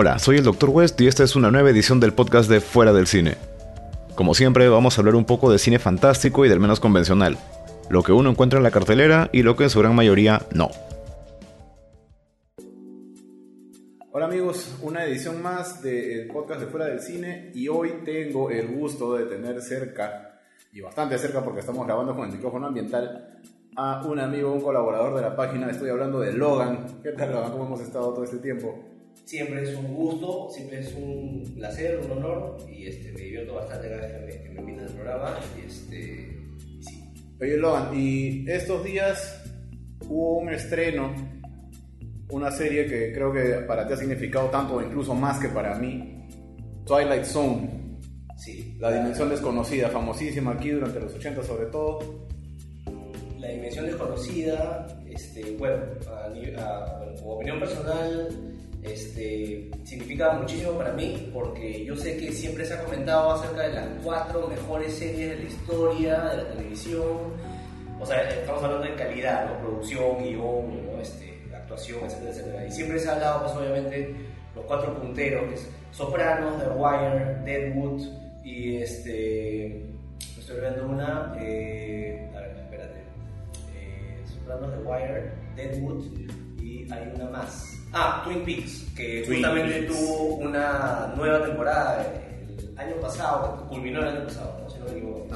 Hola, soy el Dr. West y esta es una nueva edición del podcast de Fuera del Cine. Como siempre, vamos a hablar un poco de cine fantástico y del menos convencional, lo que uno encuentra en la cartelera y lo que en su gran mayoría no. Hola amigos, una edición más del podcast de Fuera del Cine y hoy tengo el gusto de tener cerca, y bastante cerca porque estamos grabando con el micrófono ambiental, a un amigo, un colaborador de la página, estoy hablando de Logan. ¿Qué tal Logan? ¿Cómo hemos estado todo este tiempo? Siempre es un gusto, siempre es un placer, un honor y este, me divierto bastante cada vez que me, que me invitan al programa. Y este, sí. Oye Logan, y estos días hubo un estreno, una serie que creo que para ti ha significado tanto o incluso más que para mí, Twilight Zone. Sí. La dimensión desconocida, famosísima aquí durante los 80 sobre todo. La dimensión desconocida, este, bueno, a a- bueno, como opinión personal, este, significa muchísimo para mí porque yo sé que siempre se ha comentado acerca de las cuatro mejores series de la historia de la televisión. O sea, estamos hablando de calidad, ¿no? Producción, guion, ¿no? este, actuación, etcétera, etcétera. Y siempre se ha hablado, pues obviamente, los cuatro punteros, que es Sopranos, The Wire, Deadwood y este... Estoy olvidando una... eh, a ver, espérate. Eh, Sopranos, The Wire, Deadwood y hay una más. Ah, Twin Peaks, que Twin justamente Peaks. tuvo una nueva temporada el año pasado, culminó el año pasado, ¿no? si no me equivoco.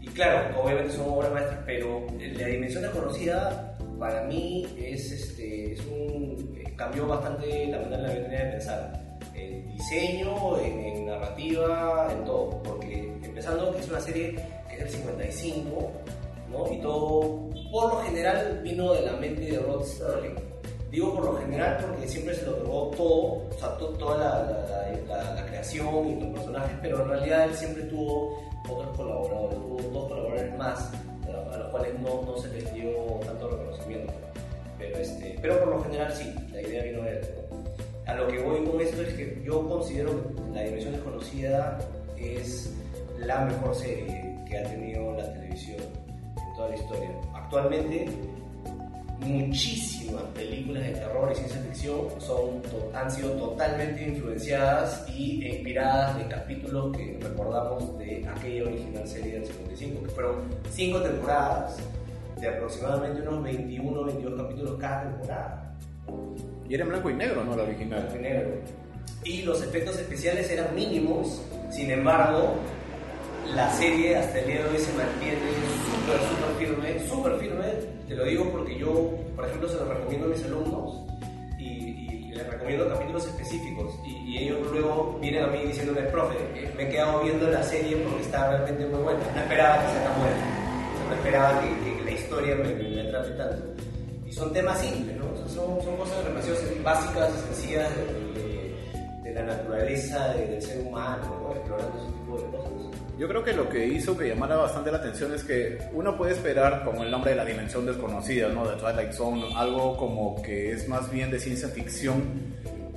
Y claro, obviamente son obras maestras, pero la dimensión desconocida para mí es, este, es un, eh, cambió bastante la manera en la que tenía de pensar. En diseño, en, en narrativa, en todo. Porque empezando que es una serie que es del 55, ¿no? Y todo, por lo general, vino de la mente de Rod Sterling. Digo por lo general porque siempre se lo otorgó todo, o sea, to- toda la, la- la- la creación y los personajes, pero en realidad él siempre tuvo otros colaboradores, tuvo dos colaboradores más, a los- cuales no, no se les dio tanto reconocimiento. Pero, este, pero por lo general sí, la idea vino de él. A lo que voy con esto es que yo considero que La Dimensión Desconocida es la mejor serie que ha tenido la televisión en toda la historia. Actualmente muchísimas películas de terror y ciencia ficción son, han sido totalmente influenciadas y inspiradas de capítulos que recordamos de aquella original serie del 55, que fueron cinco temporadas de aproximadamente unos 21 22 capítulos cada temporada. Y era en blanco y negro, ¿no? La blanco y original. negro. Y los efectos especiales eran mínimos, sin embargo, la serie hasta el día de hoy se mantiene súper, súper firme, súper firme, te lo digo porque yo, por ejemplo, se lo recomiendo a mis alumnos y, les recomiendo capítulos específicos y, ellos luego vienen a mí diciéndome, profe, me he quedado viendo la serie porque está realmente muy buena, no esperaba que sea tan buena, no esperaba que, la historia me, me, atrape tanto. Y son temas simples, ¿no? Son, son cosas demasiado básicas sencillas de, de- la naturaleza de- del ser humano, ¿no? Explorando ese tipo de cosas. Yo creo que lo que hizo que llamara bastante la atención es que uno puede esperar, como el nombre de la dimensión desconocida, ¿no? De Twilight Zone, algo como que es más bien de ciencia ficción.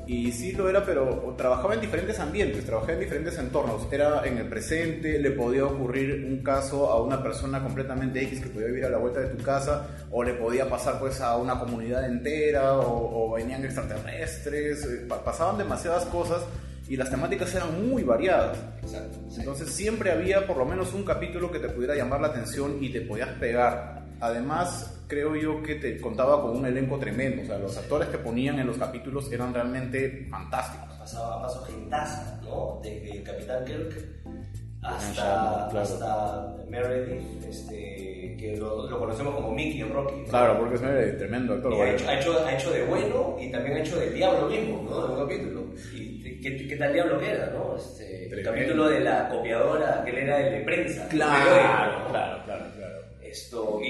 Y sí lo era, pero trabajaba en diferentes ambientes, trabajaba en diferentes entornos. Era en el presente, le podía ocurrir un caso a una persona completamente X que podía vivir a la vuelta de tu casa, o le podía pasar pues a una comunidad entera, o, o venían extraterrestres, eh, pa- pasaban demasiadas cosas y las temáticas eran muy variadas. Exacto. sí. Entonces siempre había por lo menos un capítulo que te pudiera llamar la atención y te podías pegar. Además, creo yo que te contaba con un elenco tremendo. O sea, los actores que ponían en los capítulos eran realmente fantásticos. pasaba paso gentaza, ¿no? Desde el Capitán Kirk hasta, claro. hasta Meredith, este, que lo, lo conocemos como Mickey en Rocky. ¿no? Claro, porque es eh, tremendo actor. Y ha, hecho, ha, hecho, ha hecho de bueno y también ha hecho del diablo mismo, ¿no? En un capítulo. ¿Y qué, qué tal diablo que era, no? Este, el capítulo de la copiadora, que él era el de prensa. Claro, ¿no? claro, claro, claro. Esto, y,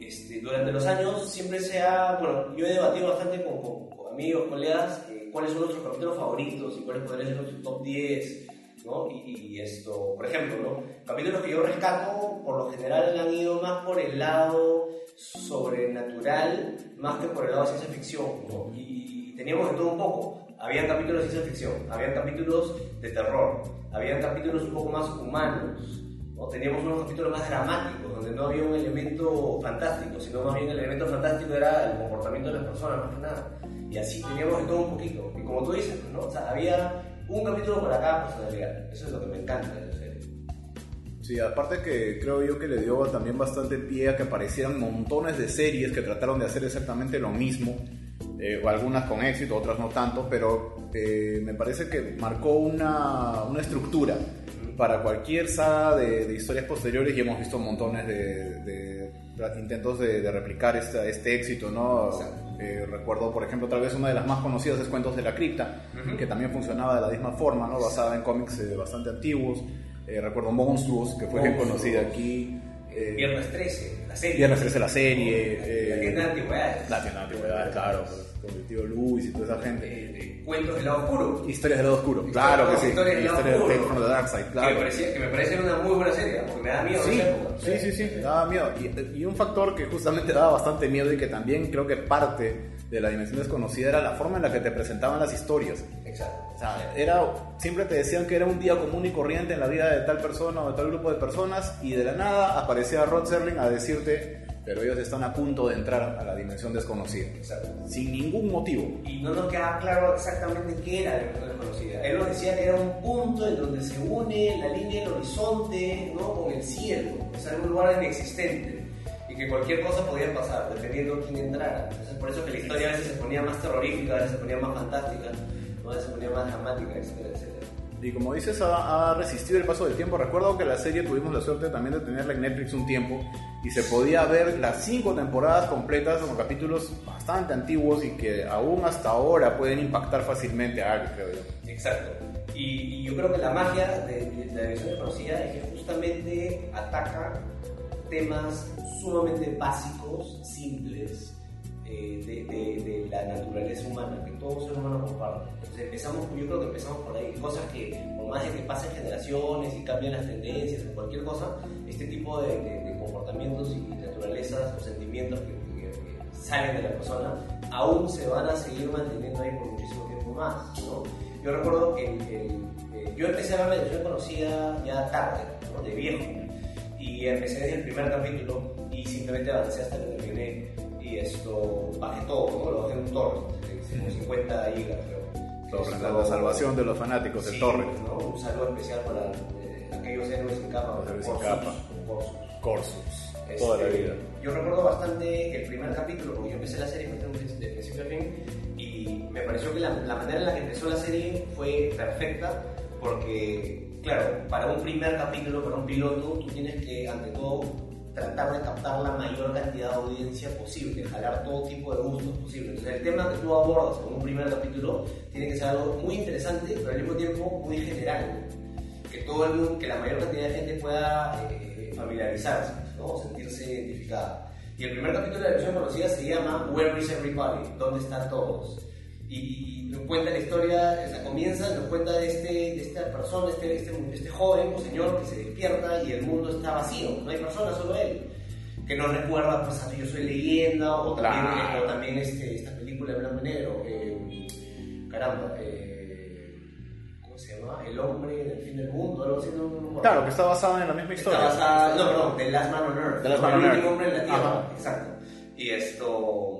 y, este, durante los años siempre se ha, bueno, yo he debatido bastante con, con- con amigos, colegas, eh, cuáles son nuestros capítulos favoritos y cuáles podrían ser nuestros top 10, ¿no? Y, y esto, por ejemplo, ¿no? Capítulos que yo rescato, por lo general han ido más por el lado sobrenatural, más que por el lado de ciencia ficción, ¿no? Y teníamos de todo un poco. Habían capítulos de ciencia ficción, habían capítulos de terror, habían capítulos un poco más humanos, ¿no? Teníamos unos capítulos más dramáticos, donde no había un elemento fantástico, sino más bien el elemento fantástico era el comportamiento de las personas, más que nada. Y así teníamos de todo un poquito. Y como tú dices, ¿no? O sea, había un capítulo para cada personalidad. Eso es lo que me encanta de la serie. Sí, aparte que creo yo que le dio también bastante pie a que aparecieran montones de series que trataron de hacer exactamente lo mismo, eh, algunas con éxito, otras no tanto, pero eh, me parece que marcó una, una estructura para cualquier saga de, historias posteriores y hemos visto montones de, intentos de, replicar este, este éxito, ¿no? Eh, recuerdo, por ejemplo, tal vez una de las más conocidas es Cuentos de la Cripta, que también funcionaba de la misma forma, ¿no? Basada en cómics bastante antiguos. Eh, recuerdo Monstruos, que fue bien conocida aquí. Eh, Viernes 13, la serie. Viernes 13, la serie. Eh, la tienda de antigüedades. La tienda de antigüedades, claro. Pues, con el tío Luis y toda esa gente. cuentos del lado oscuro. Historias del lado oscuro, claro que sí. Historias del lado oscuro. De Dark Side, claro. Que me, parecía, que me parece una muy buena serie, porque me da miedo sí, esa Sí, sí, sí, me daba miedo. Y, y un factor que justamente daba bastante miedo y que también creo que parte de la dimensión desconocida era la forma en la que te presentaban las historias. Exacto. O sea, era, siempre te decían que era un día común y corriente en la vida de tal persona o de tal grupo de personas y de la nada aparecía Rod Serling a decirte, pero ellos están a punto de entrar a la dimensión desconocida. Exacto. Sin ningún motivo. Y no nos queda claro exactamente qué era la dimensión desconocida. Él nos decía que era un punto en donde se une la línea del horizonte ¿no? con el cielo. O sea, un lugar inexistente que cualquier cosa podía pasar, dependiendo de quién entrara. Entonces, por eso que la historia a veces se ponía más terrorífica, a veces se ponía más fantástica, a veces se ponía más dramática, etcétera, etcétera. Y como dices, ha, resistido el paso del tiempo. Recuerdo que la serie tuvimos la suerte también de tenerla en Netflix un tiempo y se podía ver las cinco temporadas completas con capítulos bastante antiguos y que aún hasta ahora pueden impactar fácilmente a alguien, creo yo. Exacto. Y, yo creo que la magia de, de, la versión conocida es que justamente ataca temas sumamente básicos, simples, eh, de, la naturaleza humana, que todo ser humano comparte. Entonces empezamos, yo creo que empezamos por ahí, cosas que por más de que pasen generaciones y cambien las tendencias o cualquier cosa, este tipo de, comportamientos y naturalezas o sentimientos que, salen de la persona aún se van a seguir manteniendo ahí por muchísimo tiempo más. ¿no? Yo recuerdo que eh, yo empecé a ver televisión conocida ya tarde, de viejo, y empecé desde el primer capítulo y simplemente avancé hasta que terminé y esto bajé todo, ¿no? lo bajé en un torrent, como 50 gigas creo. la salvación de los fanáticos del torrent. ¿no? Un saludo especial para eh, aquellos héroes en capa, héroes en capa. Corsus. Toda la este, vida. Yo recuerdo bastante el primer capítulo, porque yo empecé la serie de principio a fin, y me pareció que la, la manera en la que empezó la serie fue perfecta, porque, claro, para un primer capítulo, para un piloto, tú tienes que, ante todo, tratar de captar la mayor cantidad de audiencia posible, jalar todo tipo de gustos posible. Entonces, el tema que tú abordas en un primer capítulo tiene que ser algo muy interesante, pero al mismo tiempo muy general. Que todo el mundo, que la mayor cantidad de gente pueda eh, familiarizarse, ¿no? sentirse identificada. Y el primer capítulo de la versión conocida se llama Where is Everybody? ¿Dónde están todos? Y, nos cuenta la historia, o sea, comienza, nos cuenta de, este, de esta persona, este, este, este, joven o señor que se despierta y el mundo está vacío, no hay personas, solo él. Que nos recuerda, pues, a Yo Soy Leyenda, o también, o también este, esta película de blanco y negro, eh, caramba, eh, ¿cómo se llama? El hombre del fin del mundo, algo así, no, Claro, que está basada en la misma historia. Está basada, no, perdón, The Last Man on Earth. The Last Man on Earth. El último hombre en la Tierra, exacto. Y esto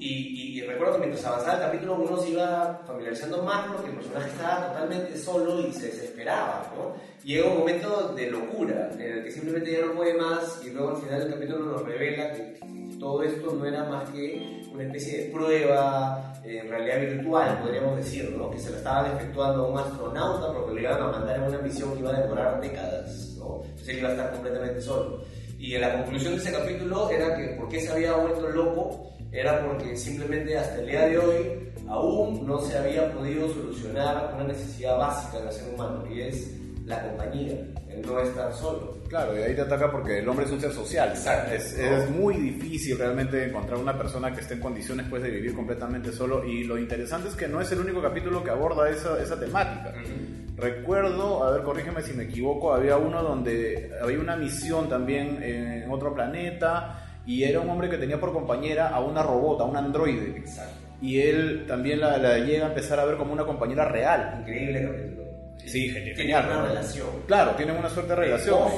y, recuerdo que mientras avanzaba el capítulo uno se iba familiarizando más porque el personaje estaba totalmente solo y se desesperaba, ¿no? Llega un momento de locura en el que simplemente ya no puede más y luego al final del capítulo nos revela que, todo esto no era más que una especie de prueba en realidad virtual, podríamos decir, ¿no? Que se la estaban efectuando a un astronauta porque lo iban a mandar en una misión que iba a demorar décadas, ¿no? Entonces él iba a estar completamente solo. Y en la conclusión de ese capítulo era que por qué se había vuelto loco era porque simplemente hasta el día de hoy aún no se había podido solucionar una necesidad básica del ser humano y es la compañía, el no estar solo. Claro, y ahí te ataca porque el hombre es un ser social. Exacto. Es, es, muy difícil realmente encontrar una persona que esté en condiciones pues, de vivir completamente solo. Y lo interesante es que no es el único capítulo que aborda esa, esa temática. Recuerdo, a ver, corrígeme si me equivoco, había uno donde había una misión también en otro planeta y era un hombre que tenía por compañera a una robot, a un androide. Exacto. Y él también la, llega a empezar a ver como una compañera real. Increíble capítulo. Sí, genial. Tienen una relación. Claro, tienen una suerte de relación.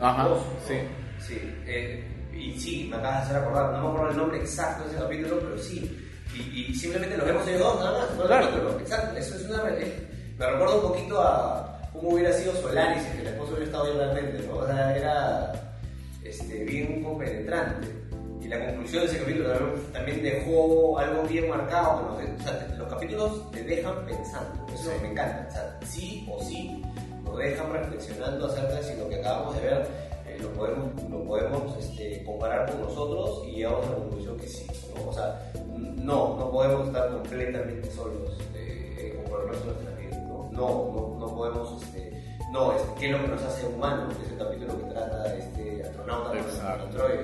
Ajá, sí. Sí, eh, y sí, me acabas de hacer acordar, no me acuerdo el nombre exacto de ese capítulo, pero sí. Y, simplemente los vemos ellos dos, nada más. claro. Exacto, eso es una. me recuerda un poquito a cómo hubiera sido análisis, que el esposo hubiera estado bien realmente, ¿no? O sea, era este, bien compenetrante. Y la conclusión de ese capítulo también dejó algo bien marcado. Que o sea, los capítulos te dejan pensando, eso me encanta. O sea, sí o sí nos dejan reflexionando acerca de si lo que acabamos de ver eh, lo podemos, lo podemos este, comparar con nosotros y llegamos a la conclusión que sí. ¿no? O sea, no, no podemos estar completamente solos eh, resto de nuestra vida. No, no, no, podemos. Este, no, es, ¿qué es lo que nos hace humanos? Que es el capítulo que trata este astronauta Android,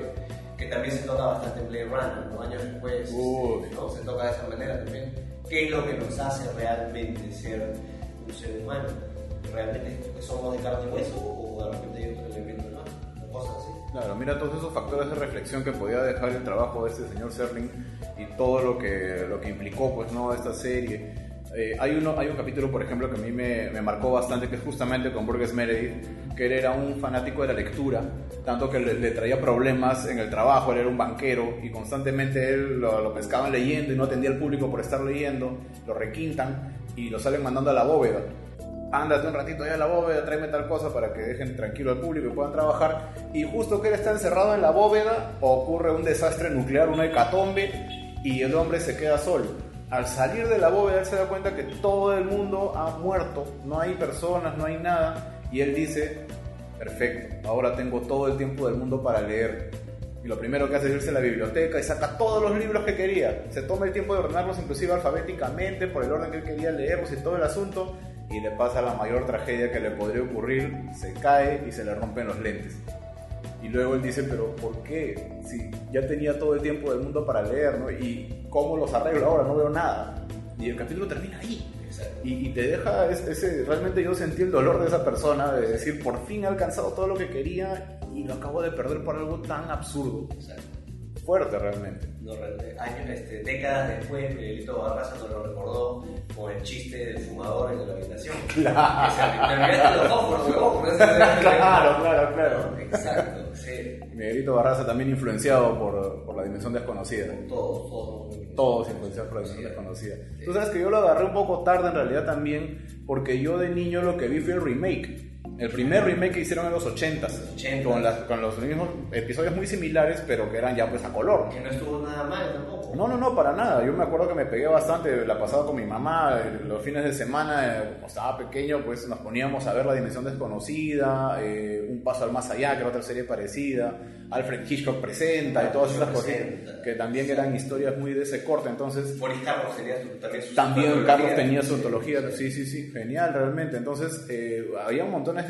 que también se toca bastante en Blade Runner, ¿no? años después, este, ¿no? se toca de esa manera también. ¿Qué es lo que nos hace realmente ser un ser humano? ¿Realmente somos de carne y hueso o de repente hay otro elemento más? Cosas así. Claro, mira todos esos factores de reflexión que podía dejar el trabajo de este señor Serling y todo lo que, lo que implicó pues, ¿no? esta serie eh, hay, uno, hay un capítulo, por ejemplo, que a mí me, marcó bastante, que es justamente con Burgess Meredith, que él era un fanático de la lectura, tanto que le, traía problemas en el trabajo, él era un banquero y constantemente él lo, lo, pescaban leyendo y no atendía al público por estar leyendo, lo requintan y lo salen mandando a la bóveda. Ándate un ratito allá a la bóveda, tráeme tal cosa para que dejen tranquilo al público y puedan trabajar. Y justo que él está encerrado en la bóveda, ocurre un desastre nuclear, una hecatombe, y el hombre se queda solo al salir de la bóveda él se da cuenta que todo el mundo ha muerto, no hay personas, no hay nada, y él dice, perfecto, ahora tengo todo el tiempo del mundo para leer. Y lo primero que hace es irse a la biblioteca y saca todos los libros que quería. Se toma el tiempo de ordenarlos inclusive alfabéticamente por el orden que él quería leerlos y todo el asunto. Y le pasa la mayor tragedia que le podría ocurrir. Se cae y se le rompen los lentes. Y luego él dice, pero ¿por qué? Si ya tenía todo el tiempo del mundo para leer, ¿no? Y ¿cómo los arreglo ahora? No veo nada. Y el capítulo termina ahí. Y, te deja ese, realmente yo sentí el dolor de esa persona de decir, por fin he alcanzado todo lo que quería y lo acabo de perder por algo tan absurdo. Fuerte realmente. No, años, este, décadas después, Miguelito Barraza nos lo recordó con el chiste del fumador en la habitación. Claro. Claro, claro, claro. Exacto, Miguelito Barraza también influenciado por, por la dimensión desconocida. Todos, todos. Todos influenciados por la dimensión desconocida. Tú sabes que yo lo agarré un poco tarde en realidad también, porque yo de niño lo que vi fue el remake. El primer remake que hicieron en los 80s, Con, con los mismos episodios muy similares, pero que eran ya pues a color. Que no estuvo nada mal tampoco. No, no, no, para nada. Yo me acuerdo que me pegué bastante, la pasaba con mi mamá, los fines de semana, eh, como estaba pequeño, pues nos poníamos a ver La Dimensión Desconocida, eh, Un Paso al Más Allá, que era otra serie parecida, Alfred Hitchcock presenta y todas esas cosas que también eran historias muy de ese corte, entonces... Boris Carlos tenía también su También Carlos tenía su ontología, sí, sí, sí, genial realmente. Entonces, eh, había montones de,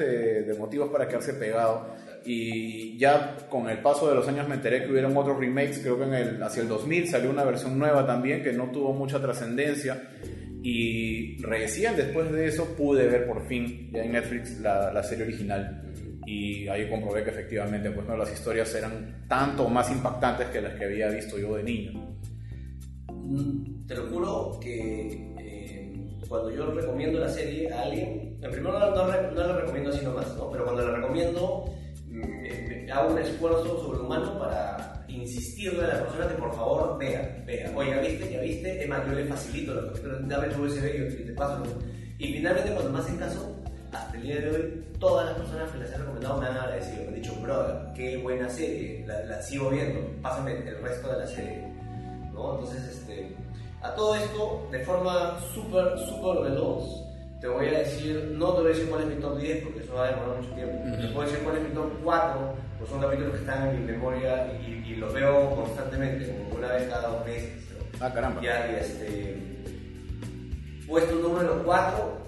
motivos para quedarse pegado. Y ya con el paso de los años me enteré que hubieron otros remakes, creo que en el, hacia el 2000 salió una versión nueva también que no tuvo mucha trascendencia. Y recién después de eso pude ver por fin ya en Netflix la, la serie original y ahí comprobé que efectivamente pues, no, las historias eran tanto más impactantes que las que había visto yo de niño. Mm, te lo juro que cuando yo recomiendo la serie a alguien, en primer lugar no, no, la recomiendo así nomás, ¿no? pero cuando la recomiendo mm, eh, hago un esfuerzo sobrehumano para insistirle a la persona que por favor vea, vea. ¿ya viste? ¿Ya viste? Es más, yo le facilito los capítulos, dame tu USB y te paso. Y finalmente cuando me hacen caso, hasta el día de hoy, todas las personas que les he recomendado me han agradecido. Me han dicho, brother, qué buena serie, la, la sigo viendo, pásame el resto de la serie. ¿no? Entonces, este a todo esto, de forma súper, súper veloz, te voy a decir, no te voy a decir cuál es mi top 10 porque eso va a demorar mucho tiempo. Te puedo decir cuál es mi top 4, pues son capítulos que están en mi memoria y, los veo constantemente, como una vez cada dos meses. Ah, caramba. Ya, y este. Puesto número 4,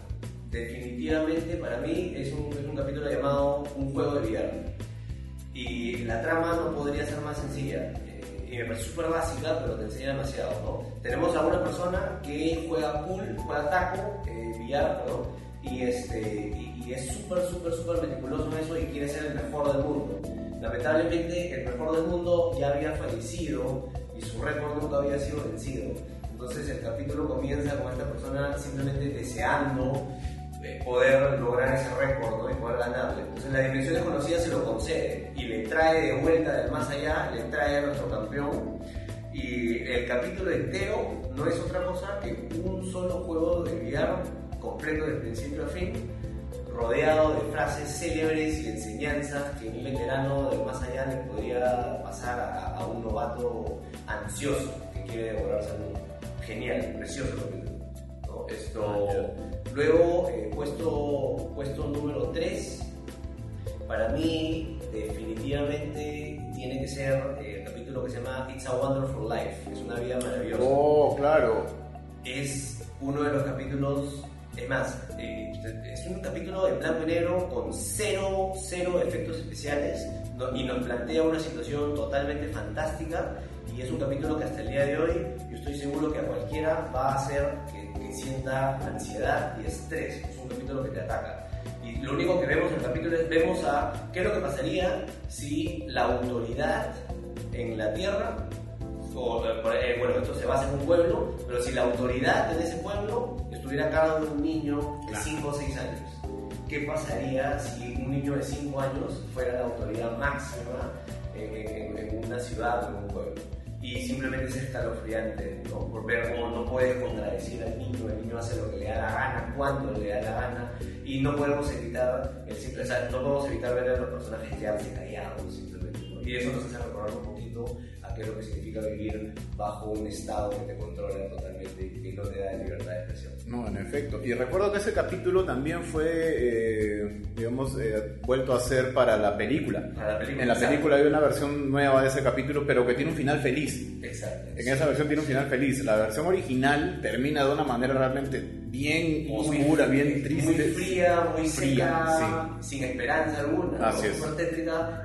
definitivamente para mí es un, es un capítulo llamado Un juego de billar. Y la trama no podría ser más sencilla y me parece súper básica, pero te enseña demasiado, ¿no? Tenemos a una persona que juega pool, juega taco, eh, billar, ¿no? Y, este, y, es súper, súper, súper meticuloso en eso y quiere ser el mejor del mundo. Lamentablemente, el mejor del mundo ya había fallecido y su récord nunca había sido vencido. Entonces, el capítulo comienza con esta persona simplemente deseando poder lograr ese récord y poder ganarle. Entonces la dimensión desconocida se lo concede y le trae de vuelta del más allá, le trae a nuestro campeón Y el capítulo entero no es otra cosa que un solo juego de VR completo de principio a fin, rodeado de frases célebres y enseñanzas que un veterano del más allá le podría pasar a, un novato ansioso que quiere devorarse al mundo. Genial, precioso capítulo. ¿no? Esto, luego, eh, puesto, puesto número 3, para mí definitivamente tiene que ser eh, el capítulo que se llama It's a Wonderful Life, es una vida maravillosa. Oh, claro. Es uno de los capítulos, es más, eh, es un capítulo en blanco y negro con cero, cero efectos especiales y nos plantea una situación totalmente fantástica y es un capítulo que hasta el día de hoy yo estoy seguro que a cualquiera va a hacer que, que sienta ansiedad y estrés, es un capítulo que te ataca lo único que vemos en el capítulo es vemos a qué es lo que pasaría si la autoridad en la tierra, o, eh, bueno, esto se basa en un pueblo, pero si la autoridad en ese pueblo estuviera a cargo de un niño de 5 o 6 años. ¿Qué pasaría si un niño de 5 años fuera la autoridad máxima en, en una ciudad o en un pueblo? Y simplemente es escalofriante, ¿no? Por ver cómo no puedes contradecir al niño, el niño hace lo que le da la gana, cuando le da la gana, y no podemos evitar el simple, o sea, no podemos evitar ver a los personajes quedarse callados simplemente, y eso nos hace recordar un poquito qué es lo que significa vivir bajo un estado que te controla totalmente y que no te da libertad de expresión. No, en efecto. Y recuerdo que ese capítulo también fue, eh, digamos, eh, vuelto a ser para la película. Para la película. En la película hay una versión nueva de ese capítulo, pero que tiene un final feliz. Exacto. En esa versión tiene un final feliz. La versión original termina de una manera realmente bien oscura, bien triste. Muy fría, muy seca, sin esperanza alguna. Así es.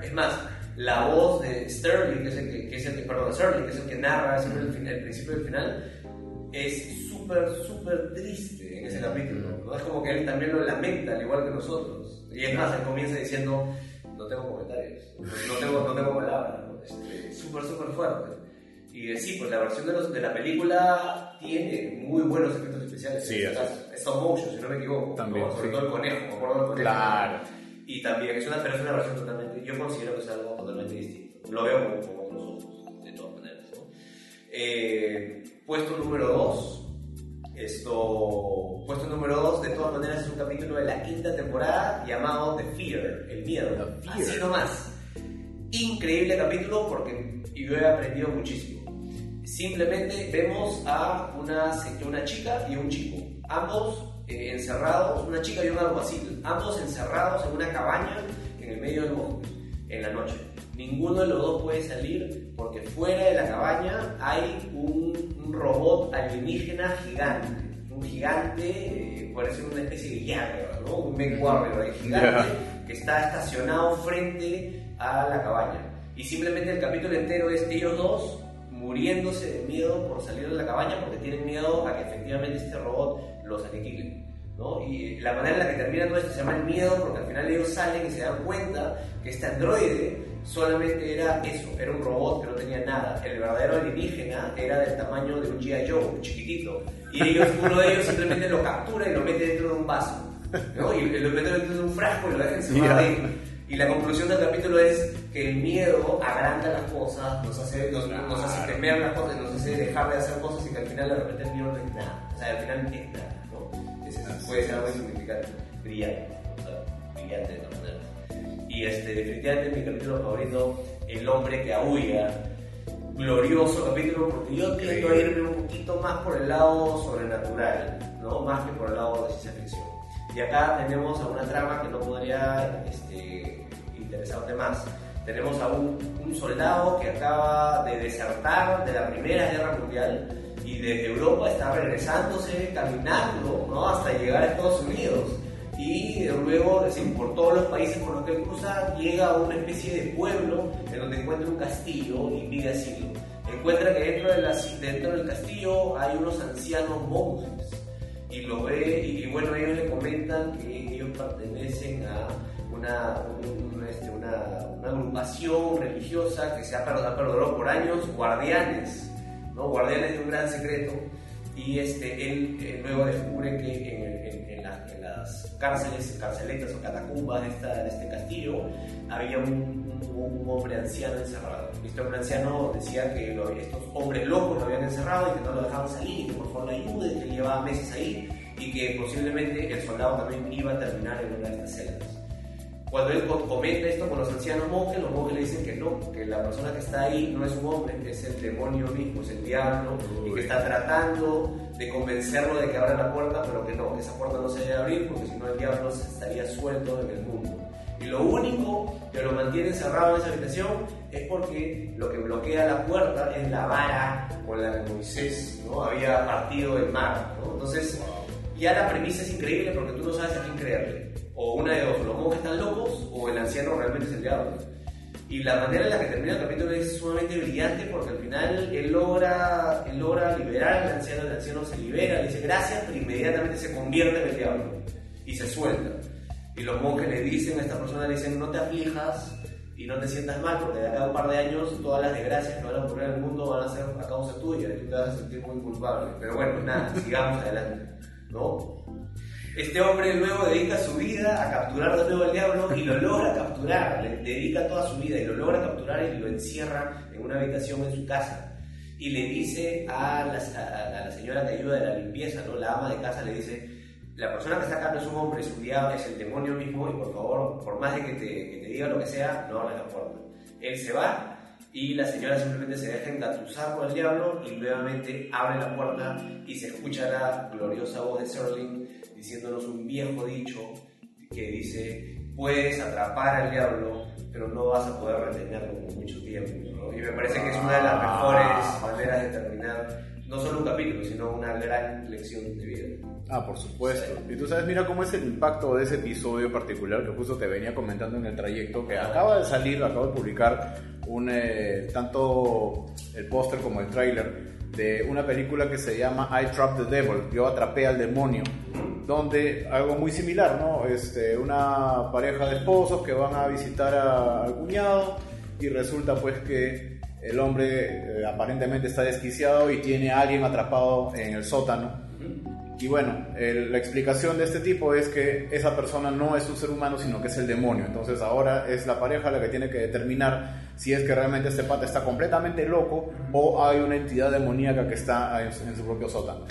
Es más, la voz de Sterling, que es el que, es el perdón, Sterling, que es el que narra el, el principio y el final, es súper, súper triste en ese capítulo. ¿no? Es como que él también lo lamenta, al igual que nosotros. Y es más, él comienza diciendo, no tengo comentarios, no tengo, no tengo palabras. Este, súper, súper fuerte. Y sí, pues la versión de, los, de, la película tiene muy buenos efectos especiales. Sí, es stop motion, si no me equivoco. También. Sobre todo el conejo, me acuerdo del conejo. Claro. Y también es una, pero es una versión totalmente, yo considero que es algo totalmente distinto. Lo veo como, como otros ojos, de todas maneras. ¿no? Eh, puesto número 2. Esto, puesto número 2, de todas maneras, es un capítulo de la quinta temporada llamado The Fear, el miedo. Fear. Así nomás. Increíble capítulo porque yo he aprendido muchísimo. Simplemente vemos a una, una chica y un chico. Ambos eh, encerrados, una chica y un alguacil, ambos encerrados en una cabaña en el medio del bosque, en la noche. Ninguno de los dos puede salir porque fuera de la cabaña hay un, robot alienígena gigante. Un gigante, eh, ser una especie de Jagger, ¿no? Un Meg Warrior gigante que está estacionado frente a la cabaña. Y simplemente el capítulo entero es ellos dos muriéndose de miedo por salir de la cabaña porque tienen miedo a que efectivamente este robot los aniquile. ¿no? Y la manera en la que termina todo esto se llama el miedo porque al final ellos salen y se dan cuenta que este androide solamente era eso, era un robot que no tenía nada. El verdadero alienígena era del tamaño de un G.I. Joe, chiquitito. Y ellos, uno de ellos simplemente lo captura y lo mete dentro de un vaso. ¿no? Y lo mete dentro de un frasco y lo deja encerrado ahí. Y la conclusión del capítulo es que el miedo agranda las cosas, nos hace, nos, hace temer las cosas, nos hace dejar de hacer cosas y que al final de repente el miedo no es nada. O sea, al final es nada. Puede ser algo insignificante, brillante, o sea, brillante de todas maneras. Y este, definitivamente mi capítulo favorito, El hombre que aúlla. Glorioso capítulo porque yo tiendo a irme un poquito más por el lado sobrenatural, ¿no? más que por el lado de ciencia ficción. Y acá tenemos a una trama que no podría este, interesarte más. Tenemos a un, un, soldado que acaba de desertar de la Primera Guerra Mundial y desde Europa está regresándose, caminando ¿no? hasta llegar a Estados Unidos. Y luego, decir, por todos los países por los que cruza, llega a una especie de pueblo en donde encuentra un castillo y pide asilo. Encuentra que dentro, de la, dentro del castillo hay unos ancianos monjes y lo ve y, bueno, ellos le comentan que ellos pertenecen a una, este, una, una, agrupación religiosa que se ha perdurado por años, guardianes, ¿no? guardianes de un gran secreto, y este, él, luego descubre que en, en, la, las cárceles, carceletas o catacumbas de este castillo, había un, hombre anciano encerrado. Este hombre anciano decía que estos hombres locos lo habían encerrado y que no lo dejaban salir, y que por favor lo ayude, que llevaba meses ahí y que posiblemente el soldado también iba a terminar en una de estas celdas. Cuando él comenta esto con los ancianos monjes, los monjes le dicen que no, que la persona que está ahí no es un hombre, es el demonio mismo, es el diablo, y que está tratando de convencerlo de que abra la puerta, pero que no, que esa puerta no se debe abrir porque si no el diablo estaría suelto en el mundo. Y lo único que lo mantiene cerrado en esa habitación es porque lo que bloquea la puerta es la vara con la que Moisés ¿no? había partido el mar. Entonces, ya la premisa es increíble porque tú no sabes a quién creerle. O una de dos, los monjes están locos o el anciano realmente es el diablo. Y la manera en la que termina el capítulo es sumamente brillante porque al final él logra, él logra liberar al anciano, el anciano se libera, le dice gracias, pero inmediatamente se convierte en el diablo y se suelta. Y los monjes le dicen a esta persona, le dicen no te aflijas y no te sientas mal porque de acá a un par de años todas las desgracias que van a ocurrir en el mundo van a ser a causa tuya y tú te vas a sentir muy culpable. Pero bueno, nada, sigamos adelante. ¿no? Este hombre luego dedica su vida a capturar de nuevo al diablo y lo logra capturar, le dedica toda su vida y lo logra capturar y lo encierra en una habitación en su casa. Y le dice a la, señora que ayuda de la limpieza, ¿no? la ama de casa, le dice, la persona que está acá no es un hombre, es un diablo, es el demonio mismo y por favor, por más de que te, que te diga lo que sea, no la puerta. Él se va y la señora simplemente se deja engatusar por el diablo y nuevamente abre la puerta y se escucha la gloriosa voz de Serling diciéndonos un viejo dicho que dice, puedes atrapar al diablo, pero no vas a poder retenerlo por mucho tiempo. Y me parece que es una de las mejores maneras de terminar no solo un capítulo, sino una gran lección de vida. Ah, por supuesto. Y tú sabes, mira cómo es el impacto de ese episodio particular que justo te venía comentando en el trayecto, que acaba de salir, acabo de publicar un, eh, tanto el póster como el tráiler de una película que se llama I Trapped the Devil, yo atrapé al demonio, donde algo muy similar, ¿no? Este, una pareja de esposos que van a visitar al cuñado y resulta pues que el hombre eh, aparentemente está desquiciado y tiene a alguien atrapado en el sótano y bueno, la explicación de este tipo es que esa persona no es un ser humano, sino que es el demonio. Entonces ahora es la pareja la que tiene que determinar si es que realmente este pata está completamente loco o hay una entidad demoníaca que está en, su propio sótano.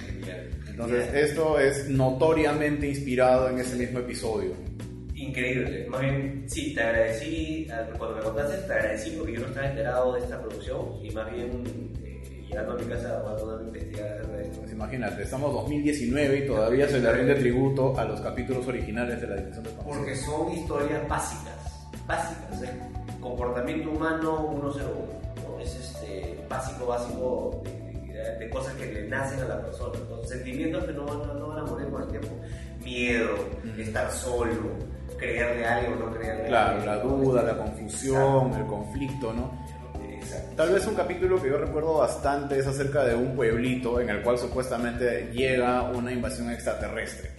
Entonces esto es notoriamente inspirado en ese mismo episodio. Increíble. Más bien, sí, te agradecí, cuando me contaste, te agradecí porque yo no estaba enterado de esta producción y más bien llegando a mi casa voy a poder investigar acerca de esto. Pues imagínate, estamos 2019 y todavía se le rinde tributo a los capítulos originales de la Dimensión de Porque son historias básicas, básicas, ¿eh? comportamiento humano 101, ¿no? es este, básico, básico de, cosas que le nacen a la persona, sentimientos que no van, no van a morir con el tiempo, miedo, estar solo, creerle a alguien o no creerle. Claro, la duda, la confusión, el conflicto, ¿no? Tal vez un capítulo que yo recuerdo bastante es acerca de un pueblito en el cual supuestamente llega una invasión extraterrestre.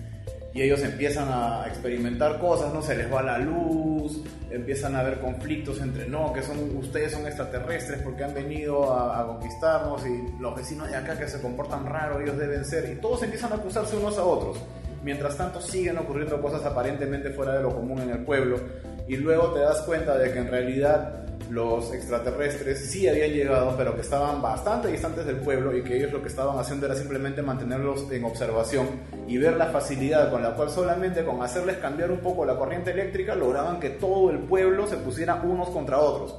Y ellos empiezan a experimentar cosas, no se les va la luz, empiezan a haber conflictos entre, no, que son ustedes son extraterrestres porque han venido a, conquistarnos y los vecinos de acá que se comportan raro, ellos deben ser, y todos empiezan a acusarse unos a otros. Mientras tanto siguen ocurriendo cosas aparentemente fuera de lo común en el pueblo y luego te das cuenta de que en realidad los extraterrestres sí habían llegado, pero que estaban bastante distantes del pueblo y que ellos lo que estaban haciendo era simplemente mantenerlos en observación y ver la facilidad con la cual solamente con hacerles cambiar un poco la corriente eléctrica lograban que todo el pueblo se pusiera unos contra otros.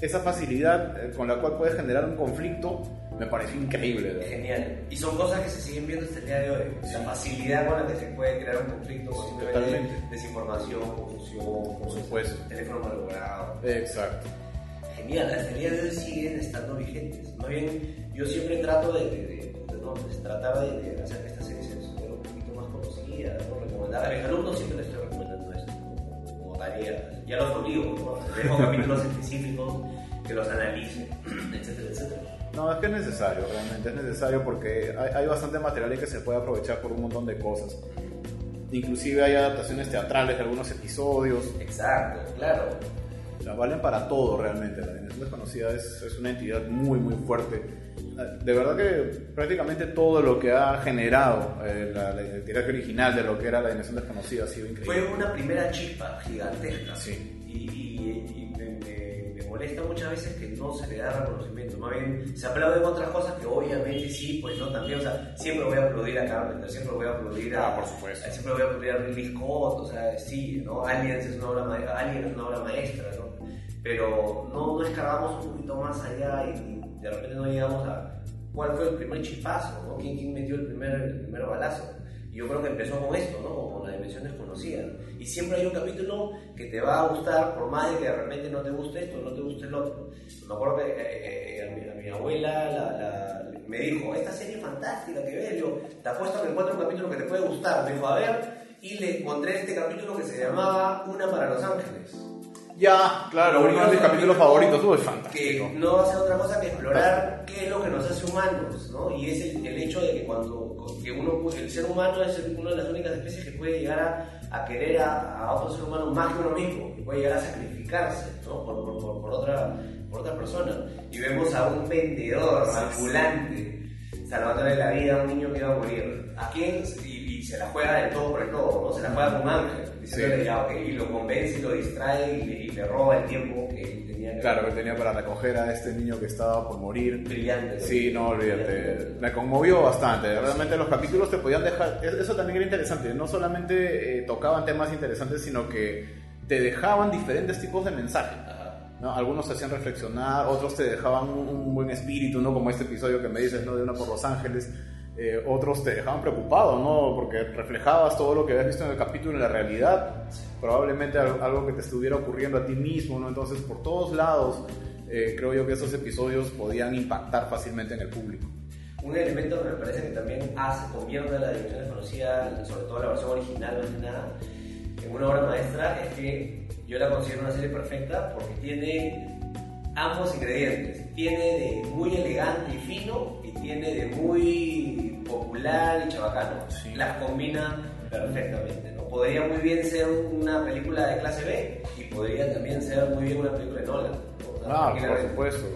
Esa facilidad eh, con la cual puedes generar un conflicto me pareció increíble. Genial. Y son cosas que se siguen viendo hasta el día de hoy. La facilidad con la que se puede crear un conflicto Totalmente. desinformación, confusión, por supuesto. Teléfono malogrado. Exacto día de hoy siguen estando vigentes. Más bien, yo siempre trato de, de, tratar de, hacer que esta serie sea un poquito más conocida, ¿no? recomendar a mis alumnos siempre les estoy recomendando esto como, tarea. Ya los obligo, ¿no? dejo capítulos específicos que los analicen, etcétera, etcétera. No, es que es necesario, realmente es necesario porque hay, hay bastante material y que se puede aprovechar por un montón de cosas. Inclusive hay adaptaciones teatrales de algunos episodios. Exacto, claro Sea, valen para todo realmente. La Dimensión Desconocida es, es una entidad muy, muy fuerte. De verdad que prácticamente todo lo que ha generado eh, la, la original de lo que era la Dimensión Desconocida ha sido increíble. Fue una primera chispa gigantesca. Sí. Y, y- molesta muchas veces que no se le da reconocimiento. Más bien, se aplauden otras cosas que obviamente sí, pues no también. O sea, siempre voy a aplaudir a Carpenter, siempre voy a aplaudir a. Ah, por supuesto. Siempre voy a aplaudir a Ridley Scott, o sea, sí, ¿no? Aliens es una obra, ma- Alien es una obra maestra, ¿no? Pero no, no escarbamos un poquito más allá y, y de repente no llegamos a cuál fue el primer chispazo, ¿no? ¿Quién, quién metió el primer, el primer balazo? Yo creo que empezó con esto, ¿no? Con la dimensión desconocida. Y siempre hay un capítulo que te va a gustar, por más de que de repente no te guste esto, no te guste el otro. Me acuerdo que eh, eh, a, mi, mi abuela la- la- me dijo, esta serie es fantástica que ves, yo te apuesto que encuentro un capítulo que te puede gustar. Me dijo, a ver, y le encontré este capítulo que se llamaba Una para Los Ángeles. Ya, claro, uno de mis capítulos favoritos, uy, fantástico. Que no hace otra cosa que explorar qué es lo que nos hace humanos, ¿no? Y es el, el hecho de que cuando que uno, el ser humano es una de las únicas especies que puede llegar a, a querer a, a otro ser humano más que uno mismo, que puede llegar a sacrificarse, ¿no? Por, por, por- por otra, por otra persona. Y vemos a un vendedor ambulante salvándole la vida a un niño que iba a morir. ¿A quién? Y, se la juega del todo por el todo, ¿no? Se la juega con Ángel. Diciéndole, Sí. ya, ok, y lo convence y lo distrae y le, y le roba el tiempo que él tenía que Claro, que tenía para recoger a este niño que estaba por morir. brillante. Sí, no, olvídate. Me conmovió bastante. Realmente los capítulos te podían dejar. es- Eso también era interesante. No solamente eh, tocaban temas interesantes, sino que te dejaban diferentes tipos de mensajes. ¿no? Algunos te hacían reflexionar, otros te dejaban un, un buen espíritu, ¿no? Como este episodio que me dices, ¿no? De una por Los Ángeles. Eh, otros te dejaban preocupado, ¿no? Porque reflejabas todo lo que habías visto en el capítulo en la realidad. Probablemente al- algo que te estuviera ocurriendo a ti mismo, ¿no? Entonces, por todos lados, eh, creo yo que esos episodios podían impactar fácilmente en el público. Un elemento que me parece que también hace, convierte a la dimensión desconocida, sobre todo la versión original más que nada, en una obra maestra, es que yo la considero una serie perfecta porque tiene ambos ingredientes. Tiene de muy elegante y fino y tiene de muy popular y chabacano. Sí. Las combina perfectamente. ¿no? Podría muy bien ser una película de clase B y podría también ser muy bien una película de Nolan. ¿no? Ah, por supuesto.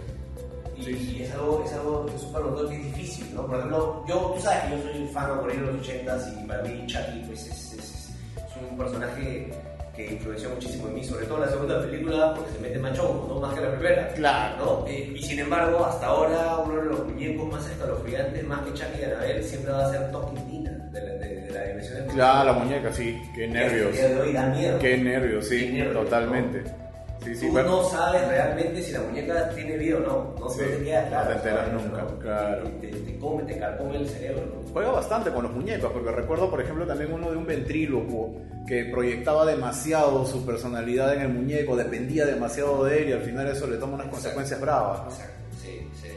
Y, y es algo, es algo es un palondón que es difícil, ¿no? Por ejemplo, yo, tú sabes que yo soy fan a morir de los 80s y para mí Chucky pues, es, es, es un personaje que influenció muchísimo en mí, sobre todo en la segunda película porque se mete machón, ¿no? Más que la primera. Claro. ¿no? Eh, y sin embargo, hasta ahora uno de los muñecos más escalofriantes, más que Chucky y Annabelle, siempre va a ser Talking Tina, de la, de, de la dimensión de Ya, la muñeca, sí. Qué nervios. Miedo. Qué nervios, sí. Qué nervios, totalmente. Sí, sí, Tú bueno. no sabes realmente si la muñeca tiene vida o no. No, Sí, no te queda claro. no te enteras ¿sabes? nunca, ¿no? claro. Te, te come, te carcome el cerebro. ¿no? Juega bastante con los muñecos, porque recuerdo, por ejemplo, también uno de un ventrílocuo que proyectaba demasiado su personalidad en el muñeco, dependía demasiado de él y al final eso le toma unas Exacto. consecuencias bravas. Exacto, sí, sí.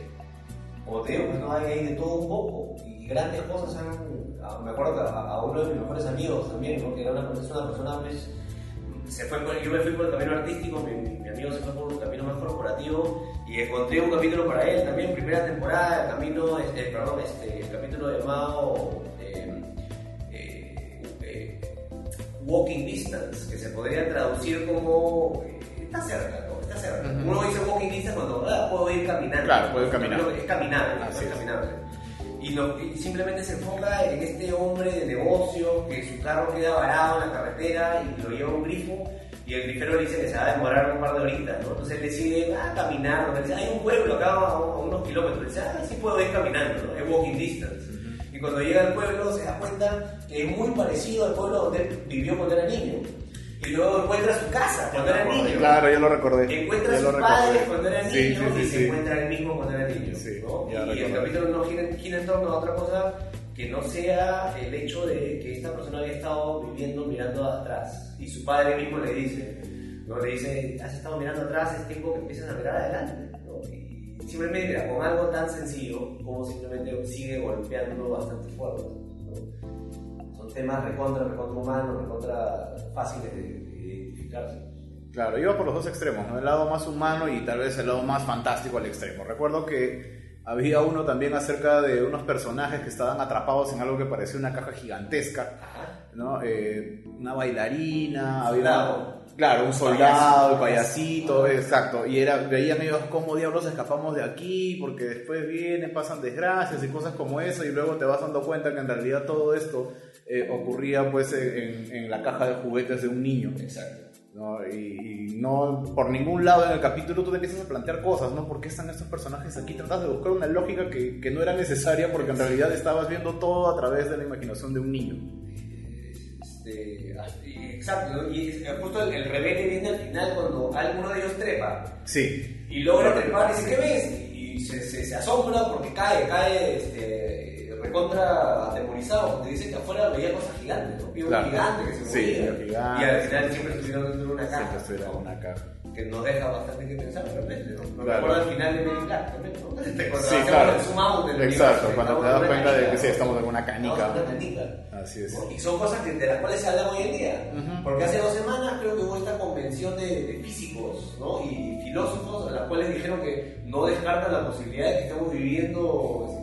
Como te digo, pues, no hay de todo un poco. Y grandes cosas han. Me acuerdo que a, a uno de mis mejores amigos también, ¿no? que era una, una persona, pues. Se fue por- yo me fui por el camino artístico, mi, mi- mi amigo se fue por un camino más corporativo y encontré un capítulo para él también, primera temporada, el camino, este, perdón, este, el capítulo llamado eh, eh, eh, Walking Distance, que se podría traducir como eh, está cerca, ¿no? Está cerca. Uno dice walking distance cuando ah, puedo ir caminando. Claro, puedo ir caminando. Es caminable, es es. caminable. Y, lo- y simplemente se enfoca en este hombre de negocio que su carro queda varado en la carretera y lo lleva a un grifo y el grifero le dice que se va a demorar un par de horitas, ¿no? Entonces él decide ah, caminar. Le dice, hay un pueblo acá a, a unos kilómetros, le dice, ah, sí puedo ir caminando, ¿no? Es walking distance. Y cuando llega al pueblo se da cuenta que es muy parecido al pueblo donde él vivió cuando era niño. Y luego encuentra su casa cuando era niño. Claro, yo lo recordé. Encuentra a sus padres cuando era niño Sí, sí, sí, y se sí. encuentra él mismo cuando era niño. ¿no? ya y el recordé. capítulo no gira, gira en torno a otra cosa que no sea el hecho de que esta persona había estado viviendo mirando atrás. Y su padre mismo le dice, ¿no? le dice, has estado mirando atrás, es tiempo que empiezas a mirar adelante. ¿no? Y simplemente mira, con algo tan sencillo como simplemente sigue golpeando bastante fuerte. Temas recontra, recontra humanos, recontra fáciles de, de identificarse. Claro, iba por los dos extremos, ¿no? el lado más humano y tal vez el lado más fantástico al extremo. Recuerdo que había uno también acerca de unos personajes que estaban atrapados en algo que parecía una caja gigantesca. ¿no? Eh, una bailarina, había Soldado. Claro, un soldado, el payasito, exacto. Y era, veían ellos cómo diablos escapamos de aquí, porque después vienen, pasan desgracias y cosas como eso, y luego te vas dando cuenta que en realidad todo esto eh, ocurría pues en, en, la caja de juguetes de un niño. Exacto. ¿no? Y, y, no por ningún lado en el capítulo tú te empiezas a plantear cosas, ¿no? ¿Por qué están estos personajes aquí? Tratas de buscar una lógica que, que no era necesaria porque en realidad estabas viendo todo a través de la imaginación de un niño. Este, exacto, y justo el, el rebelde viene al final cuando alguno de ellos trepa. Sí. Y logra trepar y dice, ¿qué ves? Y se, se, se asombra porque cae, cae este, recontra atemorizado. Te dice que afuera veía cosas gigantes, ¿no? Pío Claro. gigante que se Sí, movía. gigante. Y al final siempre estuvieron dentro de una caja. Siempre estuviera en una caja. Que nos deja bastante que pensar realmente, ¿no? Me Claro. recuerda al final de Men in Black también, ¿no? Este, Cuando Sí, claro. out del Exacto, cuando te das cuenta de que sí, estamos en una canica. Una canica. Así es. Y son cosas que, de las cuales se habla hoy en día. Ujú. Porque hace dos semanas creo que hubo esta convención de, de físicos ¿no? y filósofos, a las cuales dijeron que no descartan la posibilidad de que estemos viviendo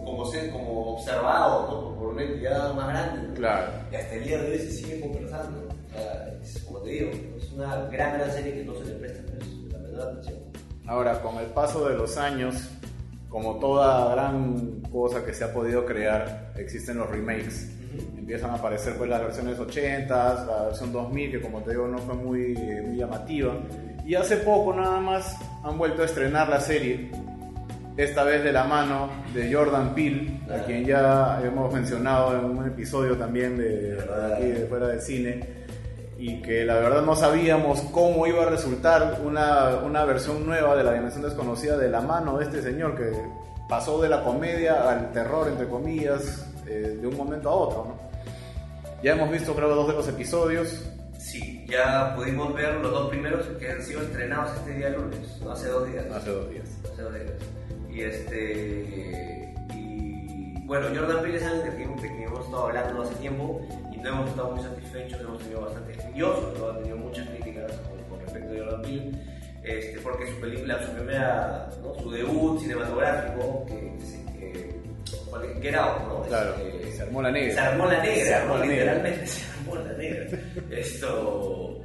como, ser, como observados ¿no? por una entidad más grande. ¿no? Claro. Y hasta el día de hoy se sigue conversando. O sea, es, como te digo, es una gran, gran serie que no se le presta la menor atención. Ahora, con el paso de los años, como toda gran cosa que se ha podido crear, existen los remakes. Empiezan a aparecer pues las versiones 80, la versión 2000, que como te digo no fue muy, eh, muy llamativa. Y hace poco nada más han vuelto a estrenar la serie, esta vez de la mano de Jordan Peele, a quien ya hemos mencionado en un episodio también de, de aquí de fuera del cine y que la verdad no sabíamos cómo iba a resultar una, una versión nueva de la dimensión desconocida de la mano de este señor que pasó de la comedia al terror, entre comillas, eh, de un momento a otro. ¿no? Ya hemos visto creo dos de los episodios. Sí, ya pudimos ver los dos primeros que han sido estrenados este día lunes, ¿no? hace dos días. Hace dos días. Hace dos días. Y este. Y bueno, Jordan Peele es alguien quien hemos estado hablando hace tiempo no hemos estado muy satisfechos, hemos tenido bastante yo sobre todo he tenido muchas críticas con, respecto a Jordan Peele, este, porque su película, su primera, ¿no? su debut cinematográfico, que, que, que Out, ¿no? Claro, Este, se armó la negra. se armó la negra, Se armó la negra. literalmente se armó la negra. Esto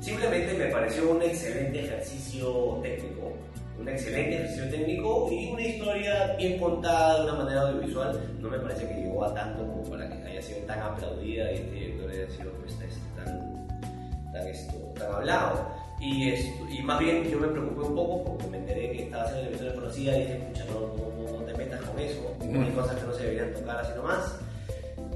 simplemente me pareció un excelente ejercicio técnico, un excelente ejercicio técnico y una historia bien contada de una manera audiovisual. No me parece que llegó a tanto como para haya sido tan aplaudida y el director haya sido pues, este, tan, tan, esto, tan hablado. Y, esto, y más bien yo me preocupé un poco porque me enteré que estaba haciendo la emisión desconocida y dije, escucha, no, no, no, no te metas con eso, hay cosas que no se deberían tocar así nomás